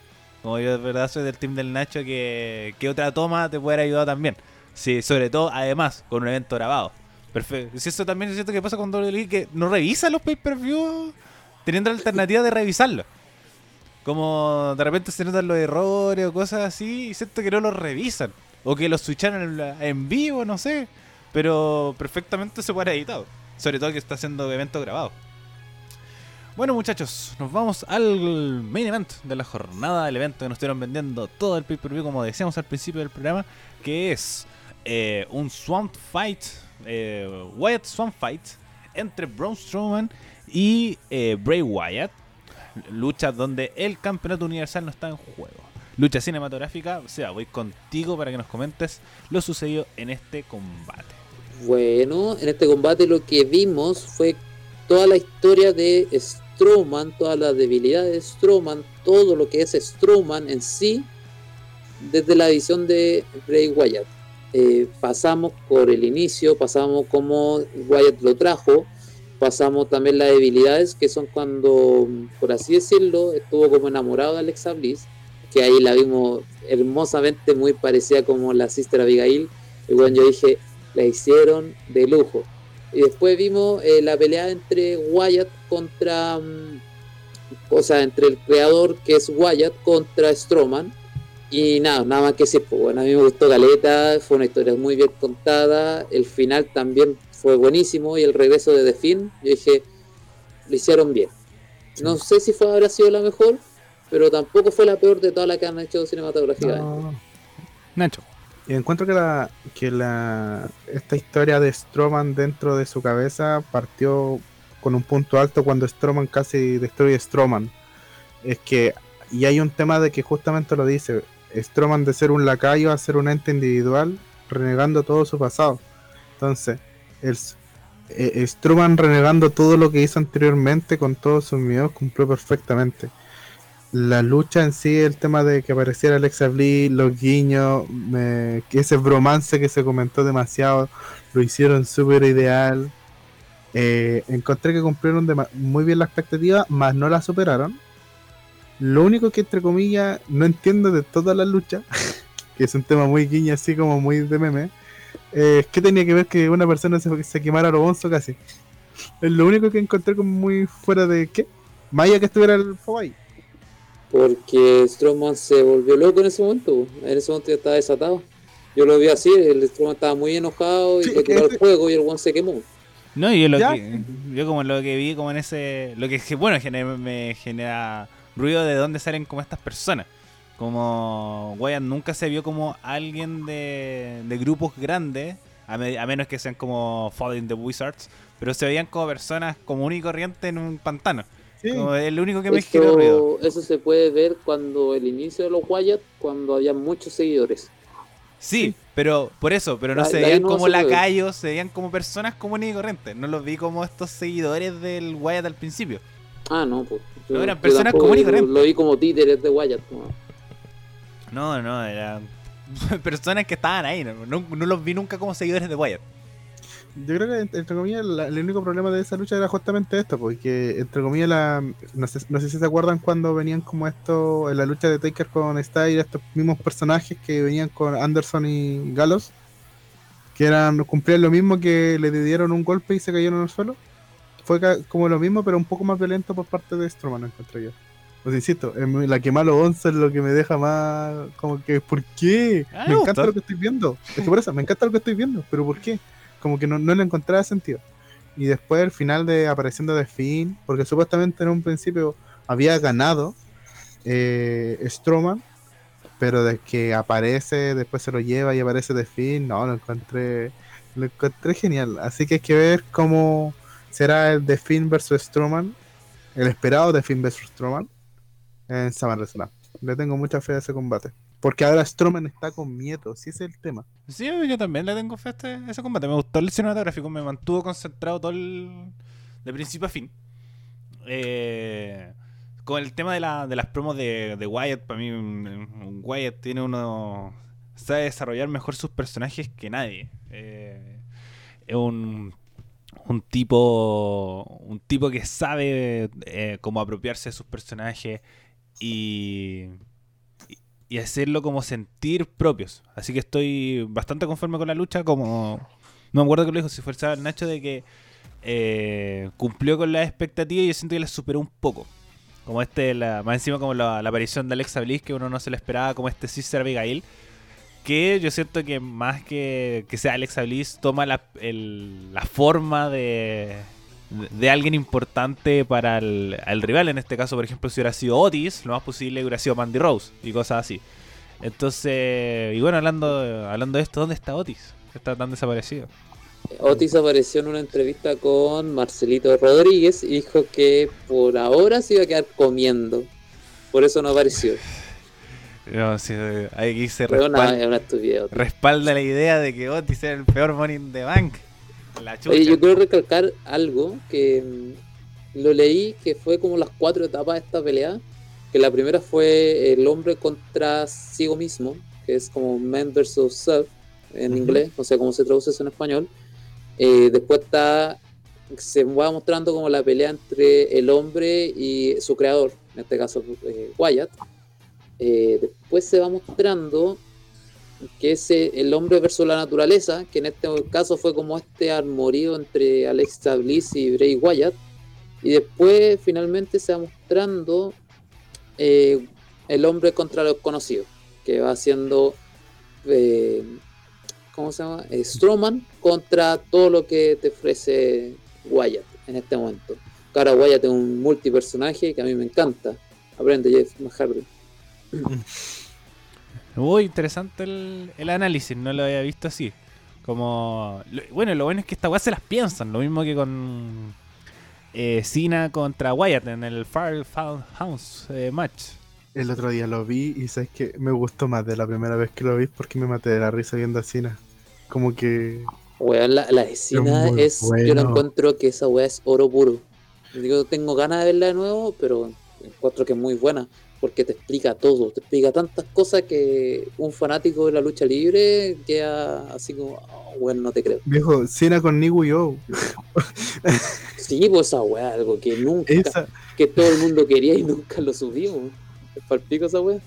Como yo de verdad soy del team del Nacho, que, que otra toma te puede haber ayudado también. Sí, sobre todo, además, con un evento grabado. Perfecto. Si eso también es cierto que pasa con WWE, que no revisa los pay-per-view teniendo la alternativa de revisarlo. Como de repente se notan los errores o cosas así, y siento que no los revisan. O que los switcharon en, vivo, no sé. Pero perfectamente se puede editado. Sobre todo que está haciendo eventos grabados. Bueno muchachos, nos vamos al main event de la jornada, el evento que nos estuvieron vendiendo todo el pay-per-view como decíamos al principio del programa, que es eh, un Swamp Fight, eh, Wyatt Swamp Fight, entre Braun Strowman y eh, Bray Wyatt. Lucha donde el campeonato universal no está en juego. Lucha cinematográfica, o sea, voy contigo para que nos comentes lo sucedido en este combate. Bueno, en este combate lo que vimos fue toda la historia de Strowman, todas las debilidades de Strowman, todo lo que es Strowman en sí, desde la visión de Bray Wyatt. Eh, pasamos por el inicio, pasamos cómo Wyatt lo trajo, pasamos también las debilidades que son cuando, por así decirlo, estuvo como enamorado de Alexa Bliss, que ahí la vimos hermosamente muy parecida como la Sister Abigail. Y bueno, yo dije, la hicieron de lujo. Y después vimos eh, la pelea entre Wyatt contra. mm, o sea, entre el creador que es Wyatt contra Strowman. Y nada, nada más que decir, pues bueno, a mí me gustó Galeta, fue una historia muy bien contada. El final también fue buenísimo. Y el regreso de The Finn, yo dije, lo hicieron bien. No sé si fue, habrá sido la mejor, pero tampoco fue la peor de todas las que han hecho cinematográficamente. No. Nacho. Y encuentro que la que la esta historia de Strowman dentro de su cabeza partió con un punto alto cuando Strowman casi destruye a Strowman. Es que, y hay un tema de que justamente lo dice, Strowman de ser un lacayo a ser un ente individual, renegando todo su pasado. Entonces, el, eh, Strowman renegando todo lo que hizo anteriormente con todos sus miedos cumplió perfectamente. La lucha en sí, el tema de que apareciera Alexa Bliss, los guiños, ese bromance que se comentó demasiado, lo hicieron súper ideal. Eh, encontré que cumplieron muy bien la expectativa, más no la superaron. Lo único que, entre comillas, no entiendo de toda la lucha, que es un tema muy guiño, así como muy de meme, eh, ¿qué tenía que ver que una persona se, se quemara a lo bonzo casi? Es lo único que encontré como muy fuera de qué. Maya que estuviera el fuego ahí. Porque Strowman se volvió loco en ese momento. En ese momento ya estaba desatado. Yo lo vi así, el Strowman estaba muy enojado y Sí, le tiró el fuego y el one se quemó. No, y yo lo Ya. que yo como lo que vi como en ese lo que bueno, me genera ruido de dónde salen como estas personas. Como Wyatt nunca se vio como alguien de, de grupos grandes, a, me- a menos que sean como Falling the Wizards, pero se veían como personas común y corriente en un pantano. Sí. Como es lo único que me ruido. Eso, eso se puede ver cuando el inicio de los Wyatt, cuando había muchos seguidores. Sí, pero por eso, pero no se veían no como lacayos, se veían como personas comunes y corrientes. No los vi como estos seguidores del Wyatt al principio. Ah, no, pues. No, eran personas comunes y lo- corrientes. Lo vi como títeres de Wyatt. ¿no? No, no, eran personas que estaban ahí. No, no, los vi nunca como seguidores de Wyatt. Yo creo que, entre comillas, la- el único problema de esa lucha era justamente esto, porque, entre comillas, la, no, sé, no sé si se acuerdan cuando venían como esto, en la lucha de Taker con Styles, estos mismos personajes que venían con Anderson y Gallows, que eran cumplían lo mismo que le dieron un golpe y se cayeron al suelo. Fue como lo mismo, pero un poco más violento por parte de Strowman, encontré yo. Pues insisto, la que malo 11 es lo que me deja más como que, ¿por qué? Ah, me encanta lo que estoy viendo. Es que por eso, me encanta lo que estoy viendo, pero ¿por qué? Como que no, no le encontraba sentido. Y después el final de aparición de Finn, porque supuestamente en un principio había ganado eh, Strowman, pero de que aparece, después se lo lleva y aparece The Finn, no, lo encontré, lo encontré genial. Así que hay que ver cómo será el The Finn versus Strowman, el esperado The Finn versus Strowman en SummerSlam. Le tengo mucha fe a ese combate. Porque ahora Strowman está con miedo, si ese es el tema. Sí, yo también le tengo fe a este- ese combate. Me gustó el cinematográfico, me mantuvo concentrado todo el. de principio a fin. Eh, con el tema de, la, de las promos de, de Wyatt, para mí, un Wyatt tiene uno. sabe desarrollar mejor sus personajes que nadie. Eh, es un. Un tipo. Un tipo que sabe eh, cómo apropiarse de sus personajes y y hacerlo como sentir propios. Así que estoy bastante conforme con la lucha, como no me acuerdo que lo dijo, si fue el Nacho, de que eh, cumplió con las expectativas y yo siento que las superó un poco. Como este, la, más encima como la, la aparición de Alexa Bliss, que uno no se lo esperaba, como este Sister Abigail, que yo siento que más que, que sea Alexa Bliss, toma la, el- la forma de, de alguien importante para el, el rival. En este caso, por ejemplo, si hubiera sido Otis, lo más posible hubiera sido Mandy Rose y cosas así. Entonces, y bueno, hablando, hablando de esto, ¿dónde está Otis? Está tan desaparecido. Otis apareció en una entrevista con Marcelito Rodríguez y dijo que por ahora se iba a quedar comiendo. Por eso no apareció. No, sí, ahí se una, respalda, es una. Otis. respalda la idea de que Otis era el peor Money in the Bank. La chucha. Oye, yo quiero recalcar algo que mm, lo leí que fue como las cuatro etapas de esta pelea. Que la primera fue el hombre contra sí mismo, que es como man versus self en Ujú. inglés, no sé cómo se traduce eso en español. Eh, después está, se va mostrando como la pelea entre el hombre y su creador, en este caso eh, Wyatt. Eh, después se va mostrando que es eh, el hombre versus la naturaleza, que en este caso fue como este armorío entre Alexa Bliss y Bray Wyatt. Y después finalmente se va mostrando eh, el hombre contra los conocidos, que va siendo, eh, ¿cómo se llama? Eh, Strowman contra todo lo que te ofrece Wyatt en este momento. Ahora Wyatt es un multipersonaje que a mí me encanta. Aprende Jeff Hardy. Muy interesante el, el análisis, no lo había visto así. Como. lo- bueno, lo bueno es que esta weá se las piensan, lo mismo que con. eh, Cena contra Wyatt en el Fire House eh, match. El otro día lo vi y sabes que me gustó más de la primera vez que lo vi porque me maté de la risa viendo a Cena. Como que. Weón, la, la escena es. Yo no encuentro que esa weá es oro puro. Digo, tengo ganas de verla de nuevo, pero encuentro que es muy buena. Porque te explica todo, te explica tantas cosas que un fanático de la lucha libre queda así como, "Oh, bueno, no te creo. Viejo, Cena con Nigu Yo. Sí, pues esa weá, algo que nunca, Esa. que todo el mundo quería y nunca lo subimos. Es palpico esa weá.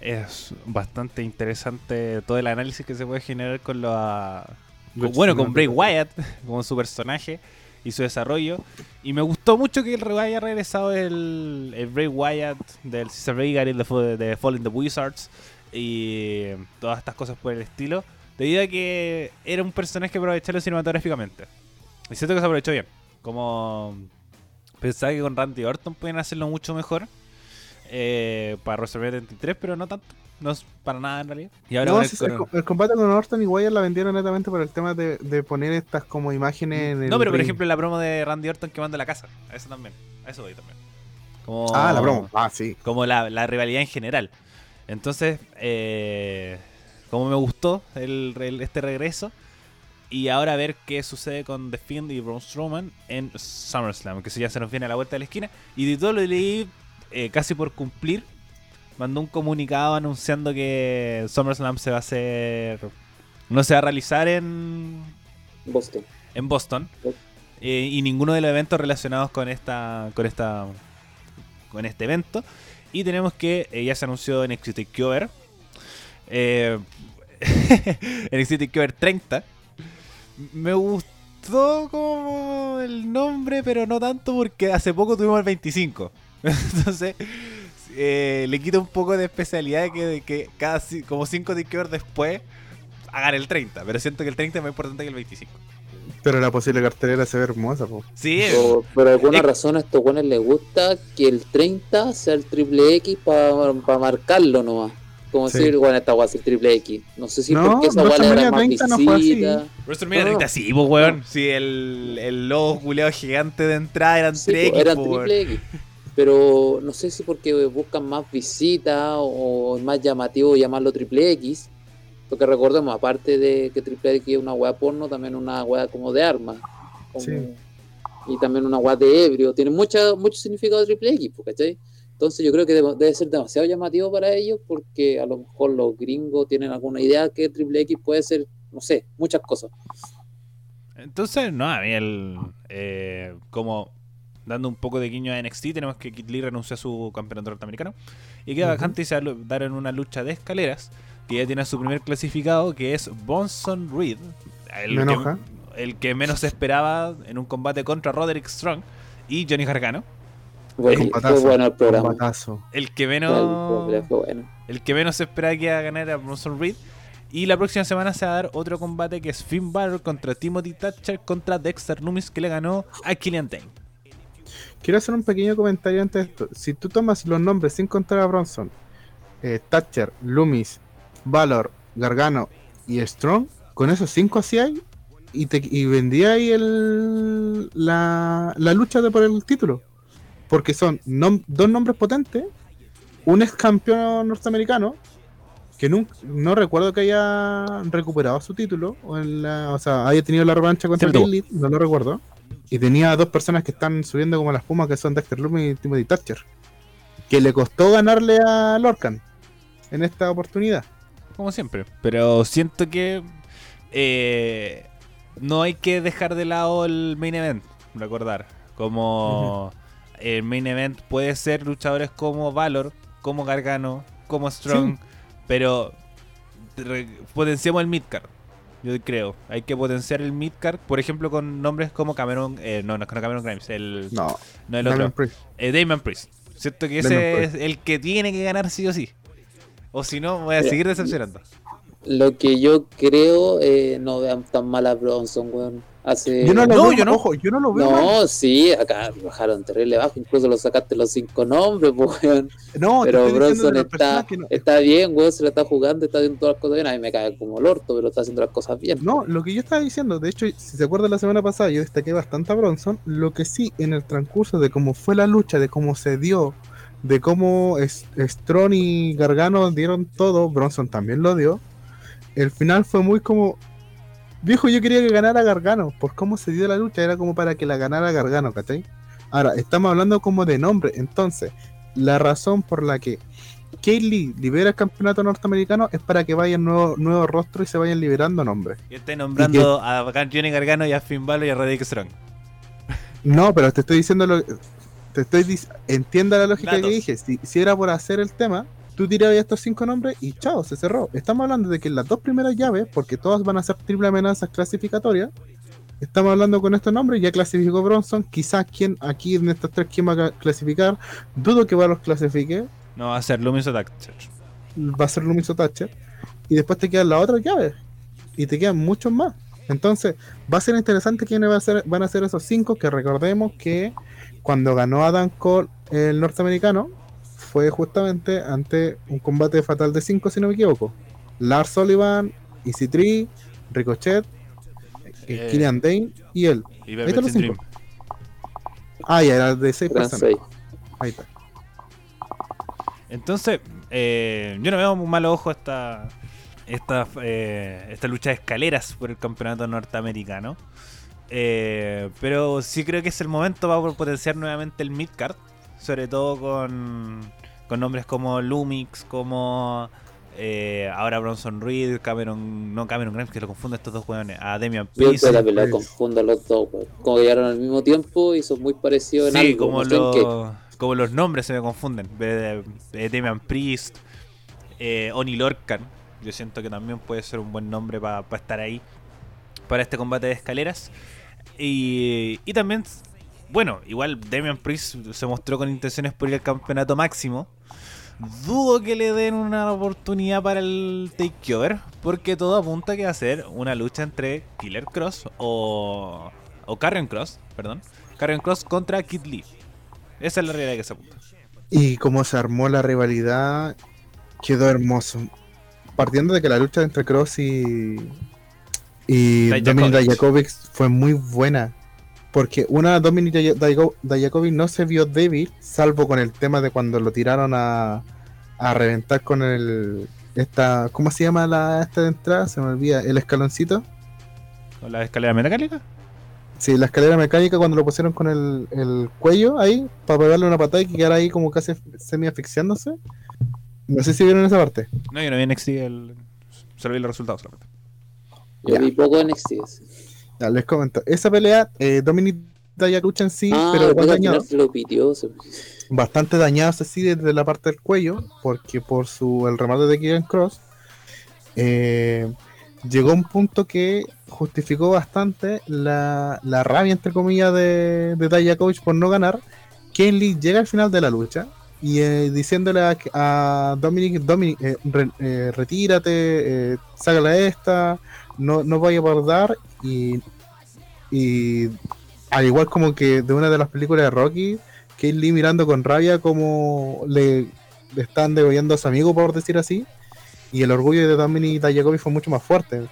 Es bastante interesante todo el análisis que se puede generar con la con- bueno, con Bray Wyatt, como su personaje y su desarrollo. Y me gustó mucho que haya regresado el, el Bray Wyatt del Cesar Vega de, de Fallen the Wizards y todas estas cosas por el estilo. Debido a que era un personaje que aprovecharlo cinematográficamente. Y siento que se aprovechó bien. Como pensaba que con Randy Orton podían hacerlo mucho mejor. Eh, para WrestleMania 33, pero no tanto. No es para nada en realidad. Y ahora No, el combate con Orton y Wyatt la vendieron netamente por el tema de, de poner estas como imágenes en el. No, pero por ejemplo la promo de Randy Orton quemando la casa. A eso también. A eso voy también. Como, Ah, la broma. Ah, sí. Como la, la rivalidad en general. Entonces, eh, como me gustó el, el- este regreso. Y ahora ver qué sucede con The Fiend y Braun Strowman en SummerSlam. Que eso ya se nos viene a la vuelta de la esquina. Y de todo lo leí eh, casi por cumplir. Mandó un comunicado anunciando que SummerSlam se va a hacer. No se va a realizar en, Boston. en Boston eh, y ninguno de los eventos relacionados con esta con esta con este evento y tenemos que eh, ya se anunció en NXT Takeover eh, NXT Takeover 30 me gustó como el nombre pero no tanto porque hace poco tuvimos el 25 entonces eh, le quita un poco de especialidad de que, de que cada como 5 Takeover después hagan el 30 pero siento que el 30 es más importante que el 25 Pero la posible cartelera se ve hermosa, po. Sí, O por alguna razón a estos buenos les gusta que el 30 sea el triple X para marcarlo nomás. Como Sí. decir, bueno, esta weá es el triple X. No sé si No, porque esa WrestleMania da más 30 no fue así. visita. WrestleMania No, no. 30 sí, pues, weón. Sí, el, el logo culeado gigante de entrada eran Sí, 3 po, eran triple X. Pero no sé si porque buscan más visitas o es más llamativo llamarlo triple X. Porque recordemos, aparte de que triple X es una weá porno, también una weá como de armas. como- Sí. Y también una weá de ebrio. Tiene mucha, mucho significado triple X, po, ¿cachai? Entonces yo creo que debe debe ser demasiado llamativo para ellos porque a lo mejor los gringos tienen alguna idea que triple X puede ser, no sé, muchas cosas. Entonces, no, a mí el. eh, como dando un poco de guiño a NXT, tenemos que Kid Lee renunció a su campeonato norteamericano. Y queda Ujú. vacante y se va a dar en una lucha de escaleras. Que ya tiene a su primer clasificado, que es Bonson Reed. El Me que, enoja. el que menos se esperaba en un combate contra Roderick Strong y Johnny Gargano. Fue bueno el programa. El que El menos. bueno. El que menos se esperaba que iba a ganar era Bronson Reed. Y la próxima semana se va a dar otro combate que es Finn Balor contra Timothy Thatcher contra Dexter Loomis que le ganó a Killian Dane. Quiero hacer un pequeño comentario antes de esto. Si tú tomas los nombres sin contar a Bronson, eh, Thatcher, Loomis, Valor, Gargano y Strong, con esos cinco así hay y, te, y vendía ahí el, la, la lucha de por el título. Porque son nom- dos nombres potentes, un ex campeón norteamericano, que nunca, no recuerdo que haya recuperado su título, o, en la- o sea, haya tenido la revancha contra. Lilith, no lo recuerdo. Y tenía dos personas que están subiendo como la espuma, que son Dexter Loomis y Timothy Thatcher. Que le costó ganarle a Lorcan en esta oportunidad. Como siempre. Pero siento que eh, no hay que dejar de lado el main event. Recordar. Como el main event puede ser luchadores como Valor, como Gargano, como Strong. Pero potenciamos el midcard. Yo creo. Hay que potenciar el midcard. Por ejemplo, con nombres como Cameron. eh, no, no es Cameron Grimes. El, No, no el otro. Priest. Eh, Damon Priest. Siento que Damon ese es Priest. el que tiene que ganar sí o sí. O si no, voy a seguir decepcionando. Lo que yo creo, eh, no vean tan mal a Bronson, weón. Hace... Yo no lo No, veo, yo no. ojo, yo no lo veo. mal. No, sí, acá bajaron terrible bajo, incluso lo sacaste los cinco nombres, weón. No, Pero Bronson está, no- está bien, weón, se la está jugando, está haciendo todas las cosas bien. A mí me cae como el orto, pero está haciendo las cosas bien. No, lo que yo estaba diciendo, de hecho, si se acuerdan la semana pasada, yo destaqué bastante a Bronson. Lo que sí, en el transcurso de cómo fue la lucha, de cómo se dio, de cómo es- Strong y Gargano dieron todo, Bronson también lo dio. El final fue muy como. Viejo, yo quería que ganara Gargano, por cómo se dio la lucha, era como para que la ganara Gargano, ¿cachai? Ahora, estamos hablando como de nombre, entonces, la razón por la que Kate Lee libera el campeonato norteamericano es para que vayan nuevos nuevos rostros y se vayan liberando nombres. Y estoy nombrando a Johnny Gargano y a Finn Balor y a Roderick Strong. No, pero te estoy diciendo lo te estoy entienda la lógica que dije. Si, si era por hacer el tema, tú tirabas estos cinco nombres y chao, se cerró. Estamos hablando de que las dos primeras llaves, porque todas van a ser triple amenazas clasificatorias, estamos hablando con estos nombres, ya clasificó Bronson, quizás quién aquí en estos tres quién va a ca- clasificar, dudo que va los clasifique, No va a ser Lumis o Thatcher. va a ser Lumis o Thatcher, y después te quedan las otras llaves, y te quedan muchos más. Entonces, va a ser interesante quiénes va a ser, van a ser esos cinco, que recordemos que cuando ganó Adam Cole el norteamericano, fue justamente ante un combate fatal de cinco, si no me equivoco. Lars Sullivan, Easy Tree, Ricochet, eh, Eh. Killian Dane y él. Y Ahí están los cinco. Ah, ya era de seis Gran personas. seis. Ahí está. Entonces, eh, yo no veo muy mal ojo esta, esta, eh, esta lucha de escaleras por el campeonato norteamericano. Eh, pero sí creo que es el momento para potenciar nuevamente el midcard. Sobre todo con, con nombres como Lumix, como eh, ahora Bronson Reed, Cameron, no Cameron Grimes, que lo confundo estos dos weones, a Demian Priest. la pelea confundo a los dos, weón. Como llegaron al mismo tiempo y son muy parecidos en algo. como, en los, como los nombres se me confunden. De, de Damian Priest, eh, Oni Lorcan. Yo siento que también puede ser un buen nombre para estar ahí. Para este combate de escaleras. Y, y también, bueno, igual Damian Priest se mostró con intenciones por ir al campeonato máximo. Dudo que le den una oportunidad para el takeover. Porque todo apunta a que va a ser una lucha entre Killer Cross o. O Carrion Cross, perdón. Carrion Cross contra Kid Lee. Esa es la realidad que se apunta. Y como se armó la rivalidad, quedó hermoso. Partiendo de que la lucha entre Cross y, y. Dominic Dijakovic fue muy buena. Porque una Dominic Dijakovic no se vio débil, salvo con el tema de cuando lo tiraron a, a reventar con el. Esta, ¿Cómo se llama la esta de entrada? Se me olvida. ¿El escaloncito? ¿Con la escalera mecánica? Sí, la escalera mecánica cuando lo pusieron con el, el cuello ahí, para pegarle una patada y que quedara ahí como casi semi asfixiándose. No sé si vieron esa parte. No, yo no vi en NXT el. Solo vi los resultados solamente. Yo Ya. vi poco NXT. Ya, les comento. Esa pelea, eh, Dominic Dijakovic en sí, ah, pero igual al dañado, bastante dañado así desde la parte del cuello, porque por su el remate de Kieran Cross, eh, llegó a un punto que justificó bastante la, la rabia, entre comillas, de, de por no ganar. Kane Lee llega al final de la lucha y eh, diciéndole a, a Dominic, Dominic eh, re- eh, retírate, sácala esta, no, no vaya a abordar y, y al igual como que de una de las películas de Rocky, Kane Lee mirando con rabia como le, están degollando a su amigo, por decir así, y el orgullo de Dominic Dijakovic fue mucho más fuerte.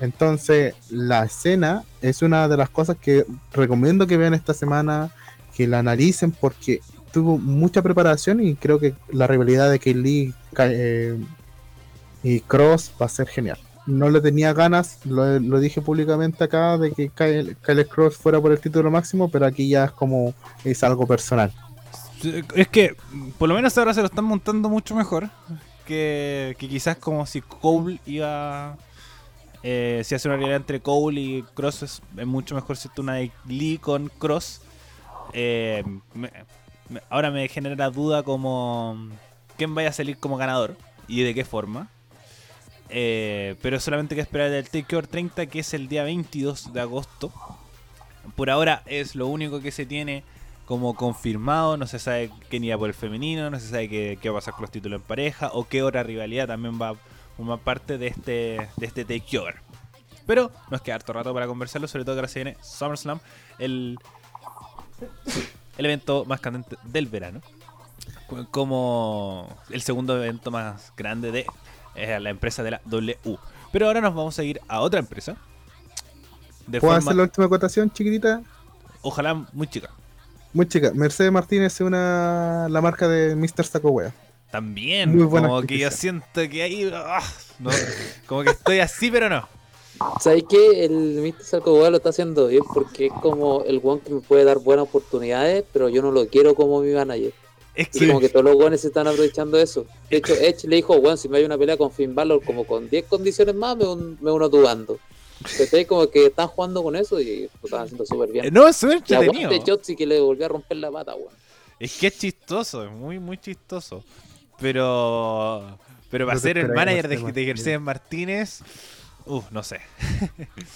Entonces, la escena es una de las cosas que recomiendo que vean esta semana, que la analicen, porque tuvo mucha preparación y creo que la rivalidad de Kane Lee eh, y Cross va a ser genial. No le tenía ganas, lo, lo dije públicamente acá, de que Kyle, Kyle Cross fuera por el título máximo, pero aquí ya es como es algo personal. Es que, por lo menos ahora se lo están montando mucho mejor. Que, quizás como si Cole iba. Eh, si hace una realidad entre Cole y Cross, es, mucho mejor si una de Lee con Cross. Eh, ahora me genera duda como. ¿Quién vaya a salir como ganador? ¿Y de qué forma? Eh, pero solamente hay que esperar del Takeover 30, que es el día 22 de agosto. Por ahora es lo único que se tiene como confirmado. No se sabe quién iba por el femenino, no se sabe qué, va a pasar con los títulos en pareja o qué otra rivalidad también va, forma parte de este, de este takeover. Pero nos queda harto rato para conversarlo, sobre todo que ahora se viene SummerSlam, el, el evento más candente del verano. Como el segundo evento más grande de eh, la empresa de la W. Pero ahora nos vamos a ir a otra empresa. De ¿Puedo forma, hacer la última acotación, chiquitita? ojalá muy chica. Muy chica. Mercedes Martínez es una la marca de Mr. Saco Wea. También, Muy buena como que yo siento que ahí. ah, no, como que estoy así, pero no. ¿Sabes qué? El Mr. Sarko lo está haciendo bien porque es como el one que me puede dar buenas oportunidades, pero yo no lo quiero como mi manager. Es Y como que todos los guanes se están aprovechando de eso. De hecho, Edge le dijo, bueno, si me hay una pelea con Finn Balor como con 10 condiciones más, me, un- me uno bando. ¿Cachai? Como que están jugando con eso y lo están haciendo súper bien. No, es entretenido. aguante Shotzi que le volvió a romper la pata, weón. Es que es chistoso, es muy, muy chistoso. Pero. Pero para No ser el manager de, de Mercedes Martínez. Uf, no sé.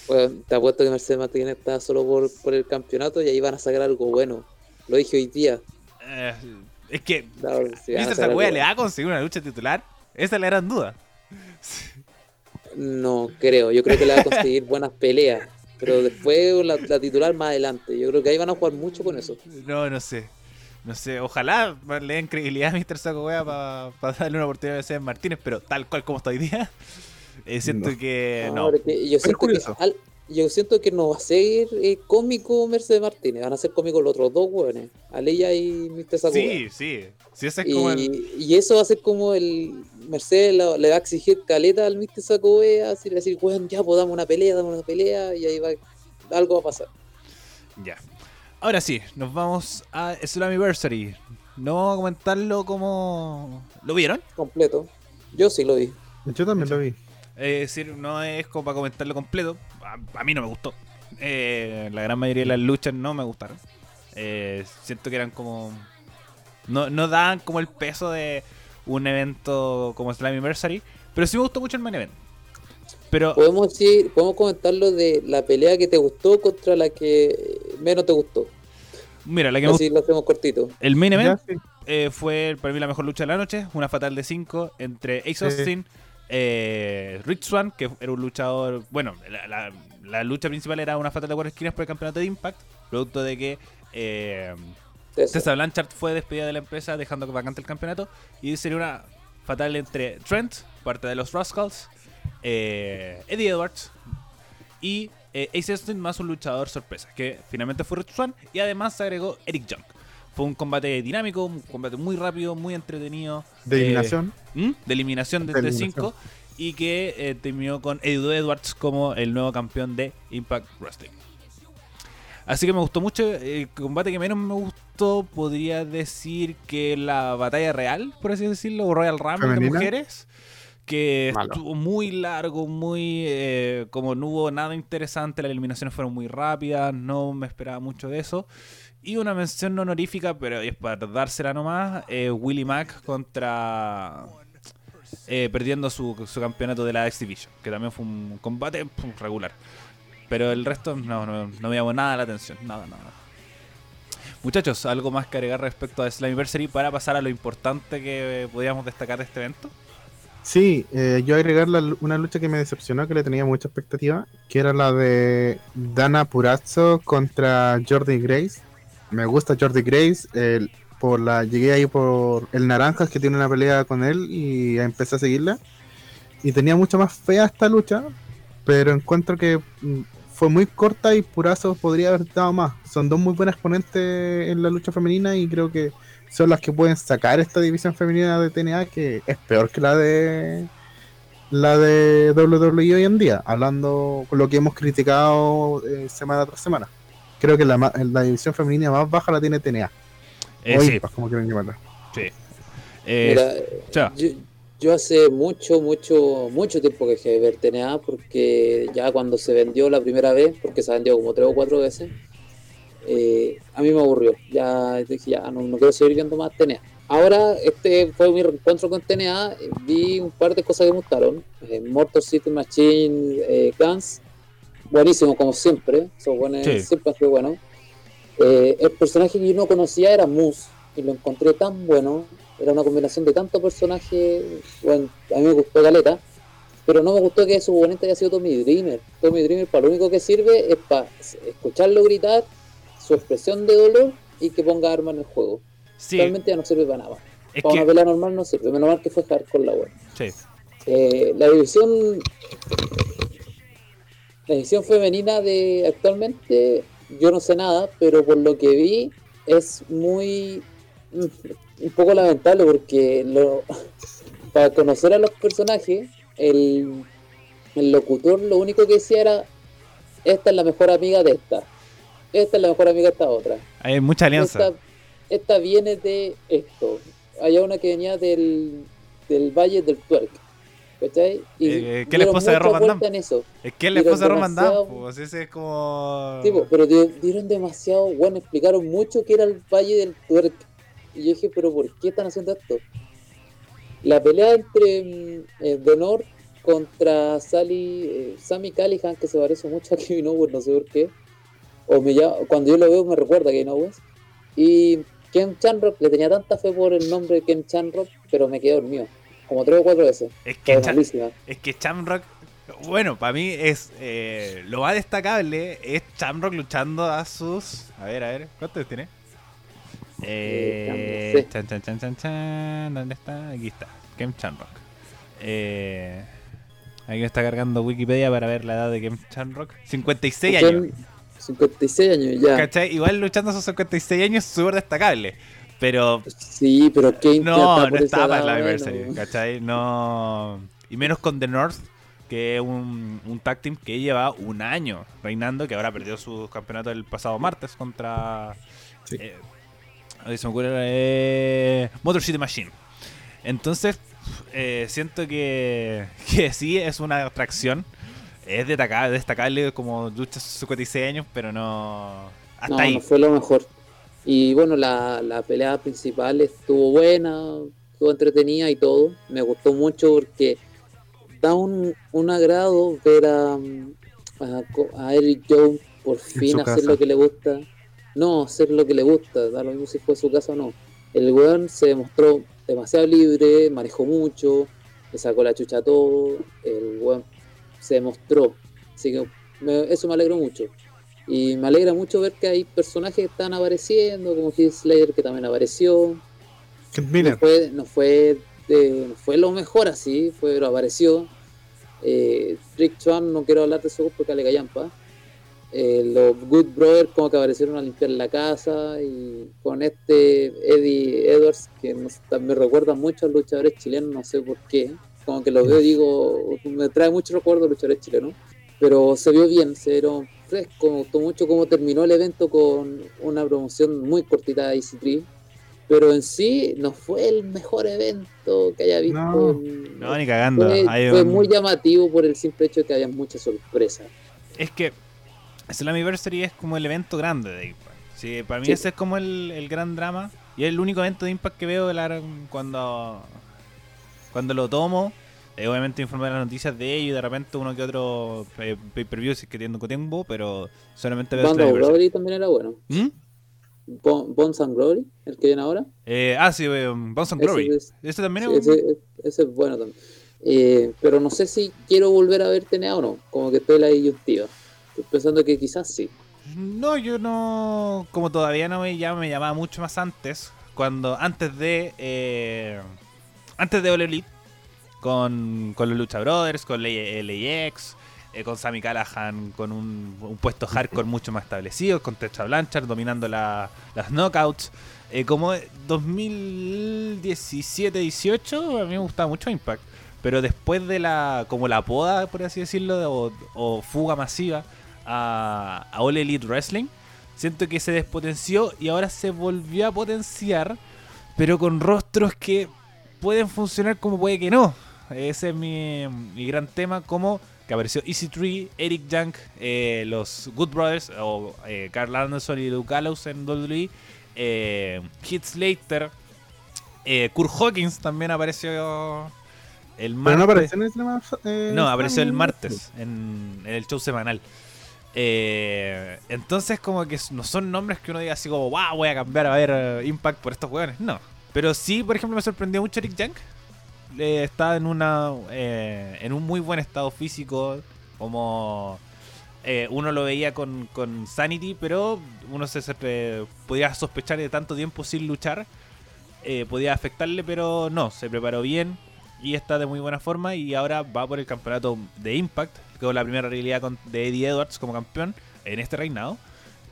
Te apuesto que Mercedes Martínez está solo por, por el campeonato y ahí van a sacar algo bueno. Lo dije hoy día. Eh, es que. No, si ¿Mr. Sakuya le va a conseguir una lucha titular? Esa es la gran duda. No creo, yo creo que le va a conseguir buenas peleas. Pero después la, la titular más adelante. Yo creo que ahí van a jugar mucho con eso. No, no sé. No sé, ojalá le den credibilidad a Mr. Saco Wea para darle una oportunidad a Mercedes Martínez, pero tal cual como está hoy día, eh, siento No. que No, no. yo, siento que, curioso. al- yo siento que no va a ser eh, cómico Mercedes Martínez, van a ser cómicos los otros dos hueones, Aleya y Mr. Sakuga. Sí, sí. Sí, ese es como el. Y, eso va a ser como el Mercedes la- le va a exigir caleta al Mr. Sakuga, así le va a decir, weón, ya pues dame una pelea, dame una pelea, y ahí va, algo va a pasar. Ya. Ahora sí, nos vamos a Slammiversary. No vamos a comentarlo como. ¿Lo vieron? Completo. Yo sí lo vi. Yo también lo vi. Es decir, no es como para comentarlo completo. A, a mí no me gustó. Eh, la gran mayoría de las luchas no me gustaron. Eh, siento que eran como. No, no daban como el peso de un evento como Slammiversary. Pero sí me gustó mucho el main event. Pero Podemos decir, podemos comentar lo de la pelea que te gustó contra la que menos te gustó. mira, la que me Así lo hacemos cortito. El main Ya, event sí. eh, fue para mí la mejor lucha de la noche. Una fatal de 5 entre Ace Sí. Eh, Rich Swan, que era un luchador. Bueno, la, la- la lucha principal era una fatal de cuatro esquinas por el campeonato de Impact. Producto de que eh. Tessa Blanchard fue despedida de la empresa dejando vacante el campeonato. Y sería una fatal entre Trent, parte de los Rascals, eh, Eddie Edwards y eh, Ace Austin más un luchador sorpresa, que finalmente fue Rich Swan. Y además se agregó Eric Young. Fue un combate dinámico, un combate muy rápido, muy entretenido. De eh, eliminación. ¿Mm? de eliminación De desde eliminación. 5 y que eh, terminó con Eddie Edwards como el nuevo campeón de Impact Wrestling. Así que me gustó mucho. El combate que menos me gustó podría decir que la batalla real, por así decirlo, o Royal Rumble de mujeres. Que Malo. estuvo muy largo, muy. eh, como no hubo nada interesante, las eliminaciones fueron muy rápidas, no me esperaba mucho de eso. Y una mención no honorífica, pero es para dársela nomás: eh, Willie Mack contra. eh, perdiendo su, su campeonato de la X Division, que también fue un combate regular. Pero el resto no, no, no me llamó nada la atención. Nada, nada. Muchachos, ¿algo más que agregar respecto a Slammiversary para pasar a lo importante que podíamos destacar de este evento? Sí, eh, yo agregar la- una lucha que me decepcionó, que le tenía mucha expectativa, que era la de Dana Purazzo contra Jordi Grace. Me gusta Jordi Grace, por la llegué ahí por el Naranjas que tiene una pelea con él y empecé a seguirla. Y tenía mucho más fea esta lucha, pero encuentro que mm, fue muy corta y Purazo podría haber dado más. Son dos muy buenas exponentes en la lucha femenina y creo que son las que pueden sacar esta división femenina de TNA que es peor que la de la de WWE hoy en día, hablando con lo que hemos criticado eh, semana tras semana. Creo que la, ma- la división femenina más baja la tiene TNA. Eh, o sí, Impact, como llamarla. sí. Eh, Mira, yo, yo hace mucho, mucho, mucho tiempo que dejé de ver TNA porque ya cuando se vendió la primera vez, porque se vendió como tres o cuatro veces, eh, a mí me aburrió. Ya dije, ya no, no quiero seguir viendo más TNA. Ahora, este fue mi reencuentro con TNA. eh, Vi un par de cosas que me gustaron. Eh, Mortal City Machine, eh, Guns, buenísimo como siempre. Esos buenos Sí. siempre han sido buenos. Eh, el personaje que yo no conocía era Moose y lo encontré tan bueno. Era una combinación de tantos personajes. Bueno, a mí me gustó Galeta. pero no me gustó que su oponente haya sido Tommy Dreamer. Tommy Dreamer para lo único que sirve es para escucharlo gritar, su expresión de dolor y que ponga armas en el juego. Sí, Realmente ya no sirve para nada. es Para una pelea normal no sirve. Menos mal que fue con la web. Sí. Eh, la división la división femenina de actualmente yo no sé nada pero por lo que vi es muy mm, un poco lamentable porque lo, para conocer a los personajes el, el locutor lo único que decía era esta es la mejor amiga de esta esta es la mejor amiga de esta otra Hay mucha alianza. esta, esta viene de esto. Hay una que venía del, del Valle del Twerk. ¿Cachai? Y Eh, ¿qué dieron esposa de mucha Roman vuelta Damm? en eso. Es que la esposa de Roman Damm, demasiado- pues ese es como. Sí, po, pero di- dieron demasiado, bueno, explicaron mucho que era el Valle del Twerk. Y yo dije, pero ¿por qué están haciendo esto? La pelea entre mm, eh, North contra Sally, eh, Sammy Callihan, que se parece mucho a Kevin Owens, no sé por qué. O me llama- cuando yo lo veo me recuerda a Kevin Owens. Y Ken Chanrock, le tenía tanta fe por el nombre de Ken Chanrock, pero me quedé dormido. Como tres o cuatro veces. es que malísima. Es que Shamrock, bueno, para mí es eh, lo más destacable es Shamrock luchando a sus. A ver, a ver, ¿cuántos tiene? Eh, Eh, chan, chan, chan, chan, chan, ¿Dónde está? Aquí está, Kem Shamrock. Eh, aquí me está cargando Wikipedia para ver la edad de Kem Shamrock. 56 Ken- años. 56 años ya. ¿Cachai? Igual luchando a sus 56 años es súper destacable. Pero Sí, pero Kane ya no, no estaba en la edad, Anniversary, bueno. ¿cachai? No. Y menos con The North, que es un, un tag team que lleva un año reinando, que ahora perdió su campeonato el pasado martes contra. Sí. eh, se me ocurre, eh, Motor City Machine. Entonces, eh, siento que, que sí es una atracción. Es destacable, destacable como lucha a sus 56 años, pero no. Hasta no, ahí. no fue lo mejor. Y bueno, la, la pelea principal estuvo buena, estuvo entretenida y todo. Me gustó mucho porque da un, un agrado ver a, a, a Eric Jones por fin hacer casa. lo que le gusta. No, hacer lo que le gusta, da lo mismo si fue su casa o no. El weón se demostró demasiado libre, manejó mucho, le sacó la chucha a todo. El weón se demostró. Así que me- eso me alegró mucho. Y me alegra mucho ver que hay personajes que están apareciendo, como Slayer que también apareció. No fue, no fue, lo mejor así, fue, pero apareció. Eh, Rick Swan, no quiero hablar de eso porque le callampa. Eh, los Good Brothers como que aparecieron a limpiar la casa y con este Eddie Edwards que me recuerda mucho a luchadores chilenos, no sé por qué, como que los veo digo, me trae mucho recuerdo a luchadores chilenos, pero se vio bien, se dieron 3. Como gustó mucho cómo terminó el evento con una promoción muy cortita de Easy Tree. Pero en sí no fue el mejor evento que haya visto. No, mm, ni cagando. Fue, muy llamativo por el simple hecho de que había muchas sorpresas. Es que Slammiversary es como el evento grande de Impact. Pues. Sí, para mí ese es como el, el, gran drama. Y es el único evento de Impact que veo de la, cuando, cuando lo tomo eh, obviamente informo de las noticias de ello y de repente uno que otro eh, pay-per-view si es que tengo tiempo, pero solamente veo of Slammiversary. Glory también era bueno. ¿Mm? Bon- Bones and Glory, el que viene ahora. Eh, ah, sí, eh, Bounce and Glory. es- Ese también Sí, es ese, ese es bueno también. Eh, pero no sé si quiero volver a ver TNA o no. Como que estoy la disyuntiva. Estoy pensando que quizás sí. No, yo no. Como todavía no me llama, me llamaba mucho más antes. Cuando. Antes de. eh, antes de All Elite. Con, con los Lucha Brothers, con LAX. eh, con Sammy Callahan con un, puesto hardcore mucho más establecido. Con Tetra Blanchard dominando la- las knockouts. Eh, como 2017-18, a mí me gustaba mucho Impact. Pero después de la. como la poda, por así decirlo, o, o fuga masiva a, a All Elite Wrestling, siento que se despotenció y ahora se volvió a potenciar, pero con rostros que pueden funcionar como puede que no. Ese es mi, mi gran tema, como que apareció EC3, Eric Young, eh, los Good Brothers, o eh, Carl Anderson y Luke Gallows en WWE, eh, Heath Slater, eh, Kurt Hawkins también apareció el Pero martes. no apareció en el eh, No, apareció el martes en, en el show semanal. Eh, entonces, como que no son nombres que uno diga así como, wow, voy a cambiar a ver Impact por estos hueones. No. Pero sí, por ejemplo, me sorprendió mucho Eric Young. Eh, está en una eh, en un muy buen estado físico, como eh, uno lo veía con, con Sanity, pero uno se, podía sospechar de tanto tiempo sin luchar, podía afectarle, pero no, se preparó bien y está de muy buena forma y ahora va por el campeonato de Impact, con la primera realidad de Eddie Edwards como campeón en este reinado.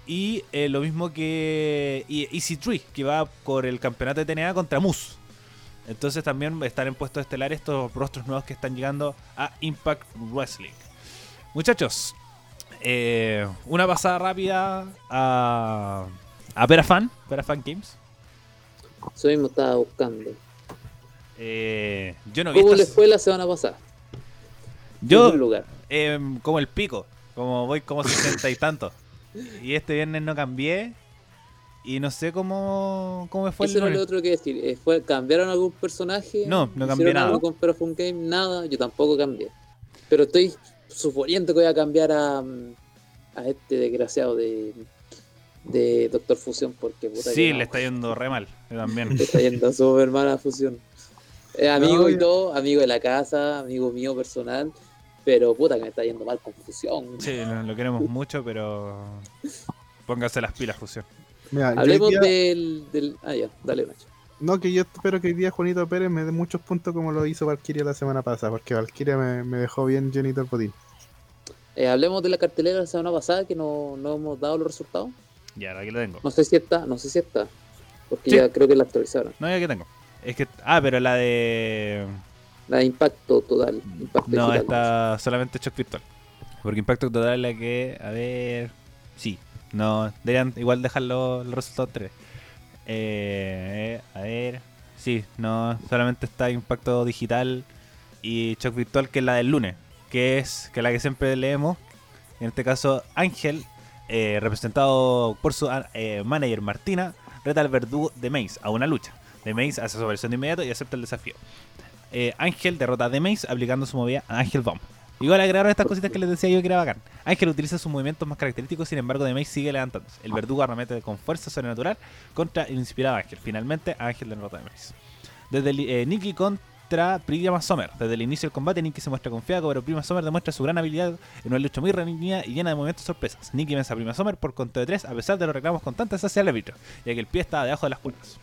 Y lo mismo que Easy Tree, que va por el campeonato de TNA contra Moose. Entonces también están en puestos estelares estos rostros nuevos que están llegando a Impact Wrestling. Muchachos, eh, una pasada rápida a, a Perafan, Perafan Games. Eso mismo estaba buscando. Eh, yo no vi ¿Cómo les fue la semana pasada? Yo, lugar. em, como el pico, como voy como 60 y tanto. Y este viernes no cambié. Y no sé cómo, cómo fue Eso el era lo otro que decir. Eh, fue, ¿Cambiaron algún personaje? No, no cambié ¿Hicieron nada. algo con Perafun Game? Nada, yo tampoco cambié. Pero estoy suponiendo que voy a cambiar a, mm, a este desgraciado de, de Doctor Fusión porque puta Sí, que no, le está yendo re mal. Yo también. le está yendo súper mal a Fusión. Es amigo No, y todo, amigo de la casa, amigo mío personal, pero puta que me está yendo mal con Fusión. Sí, lo, lo queremos mucho, pero póngase las pilas, Fusión. Mira, Hablemos día- del, del... Ah, ya, dale, Nacho. No, que yo espero que hoy día Juanito Pérez me dé muchos puntos como lo hizo Valkyria la semana pasada, porque Valkyria me, me dejó bien llenito el botín. Eh, hablemos de la cartelera de la semana pasada que no, no hemos dado los resultados. Ya, aquí lo tengo. No sé si está, no sé si está. Porque Sí. ya creo que la actualizaron. No, ya que tengo. Es que. Ah, pero la de. La de impacto total. Impacto No, digital. está solamente shock virtual. Porque Impacto Total es la que. A ver. Sí. No, deberían igual dejar los, resultados 3. Eh, a ver. Sí, no, solamente está Impacto Digital y Shock Virtual, que es la del lunes. Que es que la que siempre leemos. En este caso, Ángel, eh, representado por su eh, manager Martina, reta al verdugo de Maze a una lucha. De Maze hace su versión de inmediato y acepta el desafío. Eh, Ángel derrota a The Maze aplicando su movida a Ángel Bomb. Igual agregaron estas cositas que les decía yo que era bacán. Ángel utiliza sus movimientos más característicos, sin embargo, The Maze sigue levantándose. El verdugo arremete con fuerza sobrenatural contra el inspirado Ángel. Finalmente, Ángel derrota a The. Desde el- eh, Nikki contra Prima Summer. Desde el inicio del combate, Nikki se muestra confiada, pero Prima Summer demuestra su gran habilidad en una lucha muy reñida y llena de movimientos sorpresas. Nikki vence a Prima Summer por conteo de 3, a pesar de los reclamos constantes hacia el árbitro, ya que el pie estaba debajo de las cuerdas.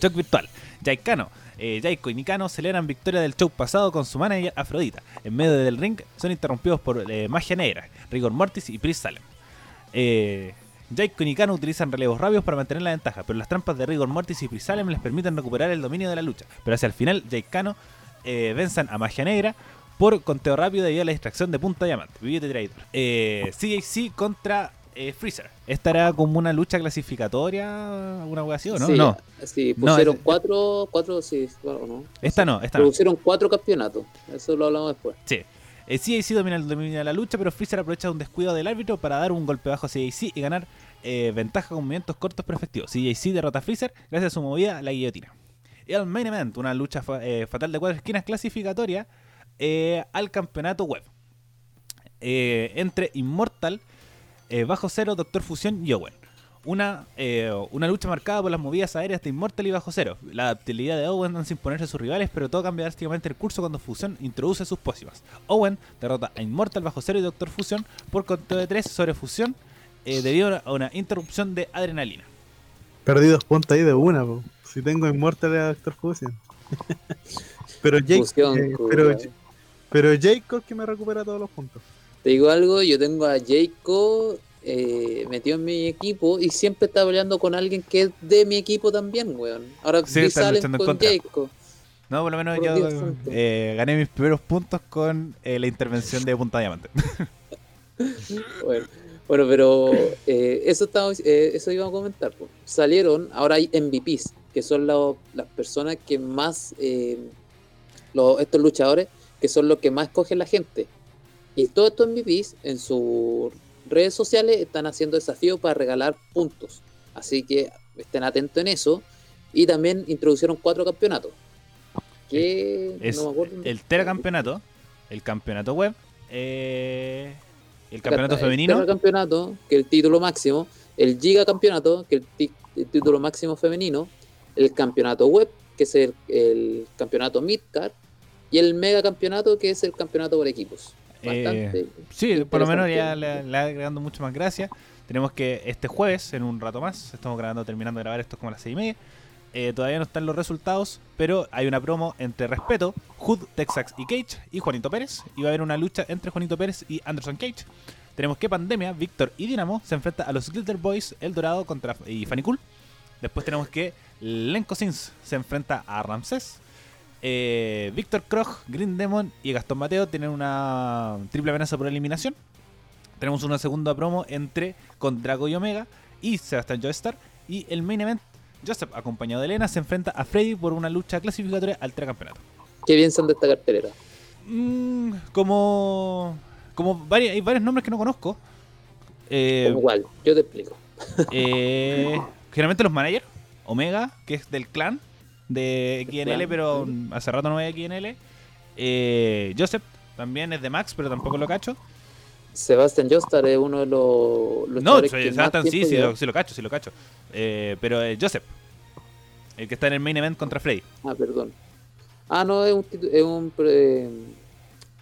Shock virtual. Jaikano, eh, y Nikano celebran victoria del show pasado con su manager Afrodita. En medio del ring son interrumpidos por eh, Magia Negra, Rigor Mortis y Pris Salem. Eh, y Nikano utilizan relevos rápidos para mantener la ventaja, pero las trampas de Rigor Mortis y Pris Salem les permiten recuperar el dominio de la lucha. Pero hacia el final, Jaikano eh, venzan a Magia Negra por conteo rápido debido a la distracción de Punta Diamante, Billete Traidor. Eh, CJC contra eh, Freezer. Esta era como una lucha clasificatoria, alguna wea así, ¿o no? Sí, no, sí, No, pusieron es- cuatro, cuatro, sí, claro, ¿no? esta no, esta no. Pusieron cuatro campeonatos. Eso lo hablamos después. Sí. Eh, CAC domina, domina la lucha, pero Freezer aprovecha un descuido del árbitro para dar un golpe bajo a CAC y ganar eh, ventaja con movimientos cortos pero efectivos. CAC derrota a Freezer gracias a su movida la guillotina. Y el main event, una lucha fa- eh, fatal de cuatro esquinas clasificatoria eh, al campeonato web. Eh, entre Immortal, eh, Bajo Cero, Doctor Fusión y Owen. Una, eh, una lucha marcada por las movidas aéreas de Immortal y Bajo Cero. La adaptabilidad de Owen hace imponerse a sus rivales, pero todo cambia drásticamente el curso cuando Fusión introduce sus pócimas. Owen derrota a Immortal, Bajo Cero y Doctor Fusión por conteo de 3 sobre Fusión eh, debido a una interrupción de adrenalina. Perdí dos puntos ahí de una, po. Si tengo Immortal a Doctor Fusion. pero Jake, Fusión, eh, pero, pero Jake que me recupera todos los puntos. Te digo algo, yo tengo a Jayco eh, metido en mi equipo y siempre está peleando con alguien que es de mi equipo también, weón. Ahora Sí, salen con. Jayco. No, por lo menos Por yo eh, gané mis primeros puntos con eh, la intervención de Punta Diamante. Bueno, bueno, pero eh, eso estaba, eh, eso iba a comentar. po. Salieron, ahora hay MVPs, que son las personas que más, eh, los, estos luchadores, que son los que más cogen la gente. Y todos estos MVPs en sus redes sociales están haciendo desafíos para regalar puntos. Así que estén atentos en eso. Y también introducieron cuatro campeonatos. Que Es no me acuerdo. el Tera Campeonato, el Campeonato Web, eh, el Campeonato Femenino. El campeonato, que es el título máximo. El Giga Campeonato, que es el, título máximo femenino. El Campeonato Web, que que es el, el campeonato Midcard, y el mega campeonato, que es el campeonato por equipos. Bastante Eh, sí, por lo menos ya le, le agregando mucho más gracias. Tenemos que este jueves, en un rato más, estamos grabando, terminando de grabar esto como a las 6 y media. eh, todavía no están los resultados, pero hay una promo entre Respeto, Hood, Texax y Cage y Juanito Pérez. Y va a haber una lucha entre Juanito Pérez y Anderson Cage. Tenemos que Pandemia, Víctor y Dinamo se enfrentan a los Glitter Boys, El Dorado contra y Fanny Cool. Después tenemos que Lenko Sins se enfrenta a Ramsés. Eh, Víctor Krog, Green Demon y Gastón Mateo tienen una triple amenaza por eliminación. Tenemos una segunda promo entre con Drago y Omega y Sebastián Joestar. Y el main event, Joseph, acompañado de Elena, se enfrenta a Freddy por una lucha clasificatoria al campeonato. ¿Qué piensan de esta cartelera? Mm, como. Como vari- hay varios nombres que no conozco. Eh, igual, yo te explico. eh, generalmente los managers. Omega, que es del clan de XNL, pero hace rato no ve XNL. Eh, Joseph también es de Max, pero tampoco lo cacho. Sebastian Jostar es uno de los No, luchadores soy- que más Sebastian sí, sí lo, sí lo cacho, sí lo cacho. Eh, pero eh, Joseph, el que está en el main event contra Freddy. Ah, perdón. Ah, no, es un, es un,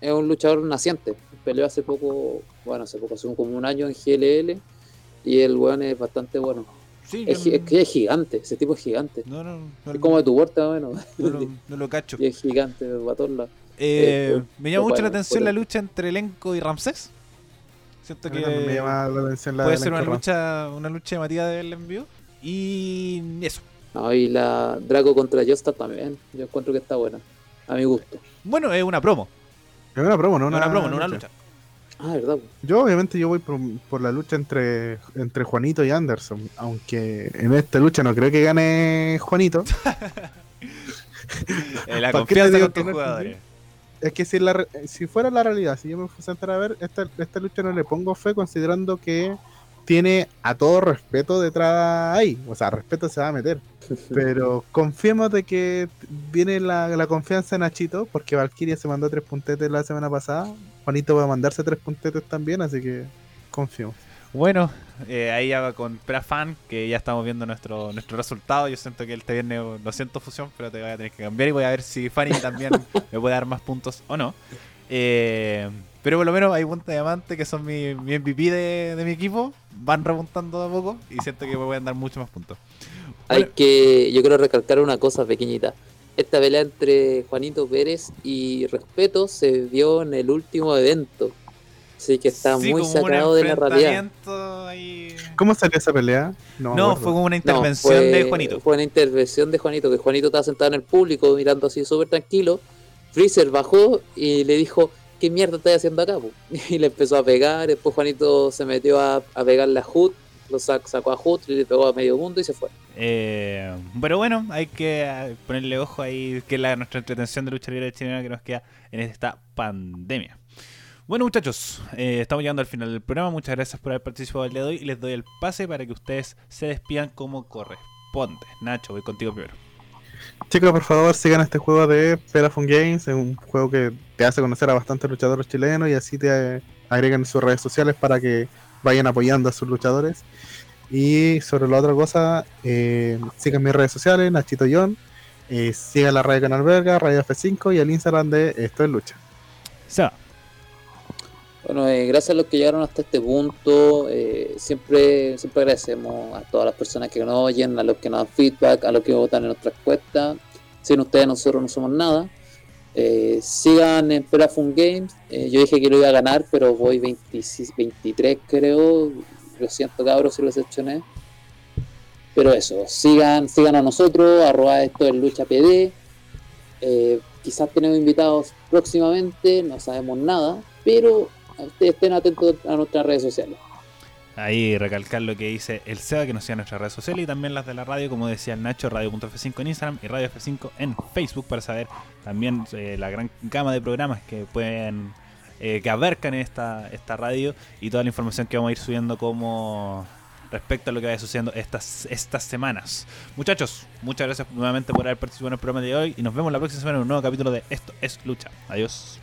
es un luchador naciente. Peleó hace poco, bueno, hace poco, hace un- como un año en GLL. Y el weón es bastante bueno. Sí, Es, que es gigante, ese tipo es gigante. no, no, no, Es como de tu puerta, bueno. no lo, no lo cacho. y es gigante, va a todos lados. Eh, Eh, me llama mucho la atención la lucha entre Elenco y Ramsés. Siento también me que llama la atención la puede de ser una lucha, una lucha llamativa del envío. Y eso. No, y la Draco contra Jostar también. Yo encuentro que está buena. A mi gusto. Bueno, es una promo. Es una promo, no No una, una promo, no una lucha. Ah, ¿verdad? Yo obviamente yo voy por, por la lucha entre, entre Juanito y Anderson, aunque en esta lucha no creo que gane Juanito. Eh, la ¿Para qué te confianza con tus que no jugadores. Es que si, la, si fuera la realidad, si yo me fuese a entrar a ver, esta, esta lucha no le pongo fe considerando que tiene a todo respeto detrás ahí. O sea, respeto se va a meter. Pero confiemos de que viene la, la confianza en Nachito, porque Valkyria se mandó tres puntetes la semana pasada. Juanito va a mandarse tres puntetes también, así que confío. Bueno, eh, ahí ya va con Prafan, que ya estamos viendo nuestro nuestro resultado. Yo siento que este viernes, lo siento Fusión, pero te voy a tener que cambiar y voy a ver si Fanny también me puede dar más puntos o no. Eh, pero por lo menos hay punta diamante, que son mi, mi MVP de, de mi equipo. Van remontando de a poco y siento que me pueden dar mucho más puntos. Hay que, yo quiero recalcar una cosa pequeñita. Esta pelea entre Juanito Pérez y Respeto se dio en el último evento. Así que está Sí, muy sacado de la realidad. enfrentamiento ahí- ¿Cómo salió esa pelea? No, fue como una No, intervención fue- de Juanito. Fue una intervención de Juanito, que Juanito estaba sentado en el público mirando así súper tranquilo. Freezer bajó y le dijo, ¿qué mierda estás haciendo acá? po?" Y le empezó a pegar, después Juanito se metió a, a pegarle a Hood, lo sac- sacó a Hood, le pegó a medio mundo y se fue. Eh, pero bueno, hay que ponerle ojo ahí, que es la, nuestra entretención de lucha libre chilena que nos queda en esta pandemia. Bueno, muchachos, eh, estamos llegando al final del programa. Muchas gracias por haber participado el día de hoy y les doy el pase para que ustedes se despidan como corresponde. Nacho, voy contigo primero. Chicos, por favor, sigan este juego de Pelafon Games. Es un juego que te hace conocer a bastantes luchadores chilenos y así te agregan en sus redes sociales para que vayan apoyando a sus luchadores. Y sobre la otra cosa, eh, sigan mis redes sociales, Nachito John. Eh, sigan la radio Canal Verga, Radio F5 y el Instagram de Esto es Lucha. Seba. Bueno, eh, gracias a los que llegaron hasta este punto. eh, siempre, siempre agradecemos a todas las personas que nos oyen, a los que nos dan feedback, a los que votan en nuestras encuestas. Sin ustedes nosotros no somos nada. Eh, sigan en Pelafun Games. Eh, yo dije que lo iba a ganar, pero voy 26, 23 creo. Lo siento cabros si los hechoné. Pero eso, sigan, sigan a nosotros, arroba esto en lucha PD. Eh, quizás tenemos invitados próximamente, no sabemos nada, pero ustedes estén atentos a nuestras redes sociales. Ahí recalcar lo que dice el Seba, que nos siga en nuestras redes sociales y también las de la radio, como decía el Nacho, radio.f5 en Instagram y radio F5 en Facebook para saber también eh, la gran gama de programas que pueden eh, que abarcan esta, esta radio y toda la información que vamos a ir subiendo como respecto a lo que vaya sucediendo estas, estas semanas. Muchachos, muchas gracias nuevamente por haber participado en el programa de hoy y nos vemos la próxima semana en un nuevo capítulo de Esto es Lucha. Adiós.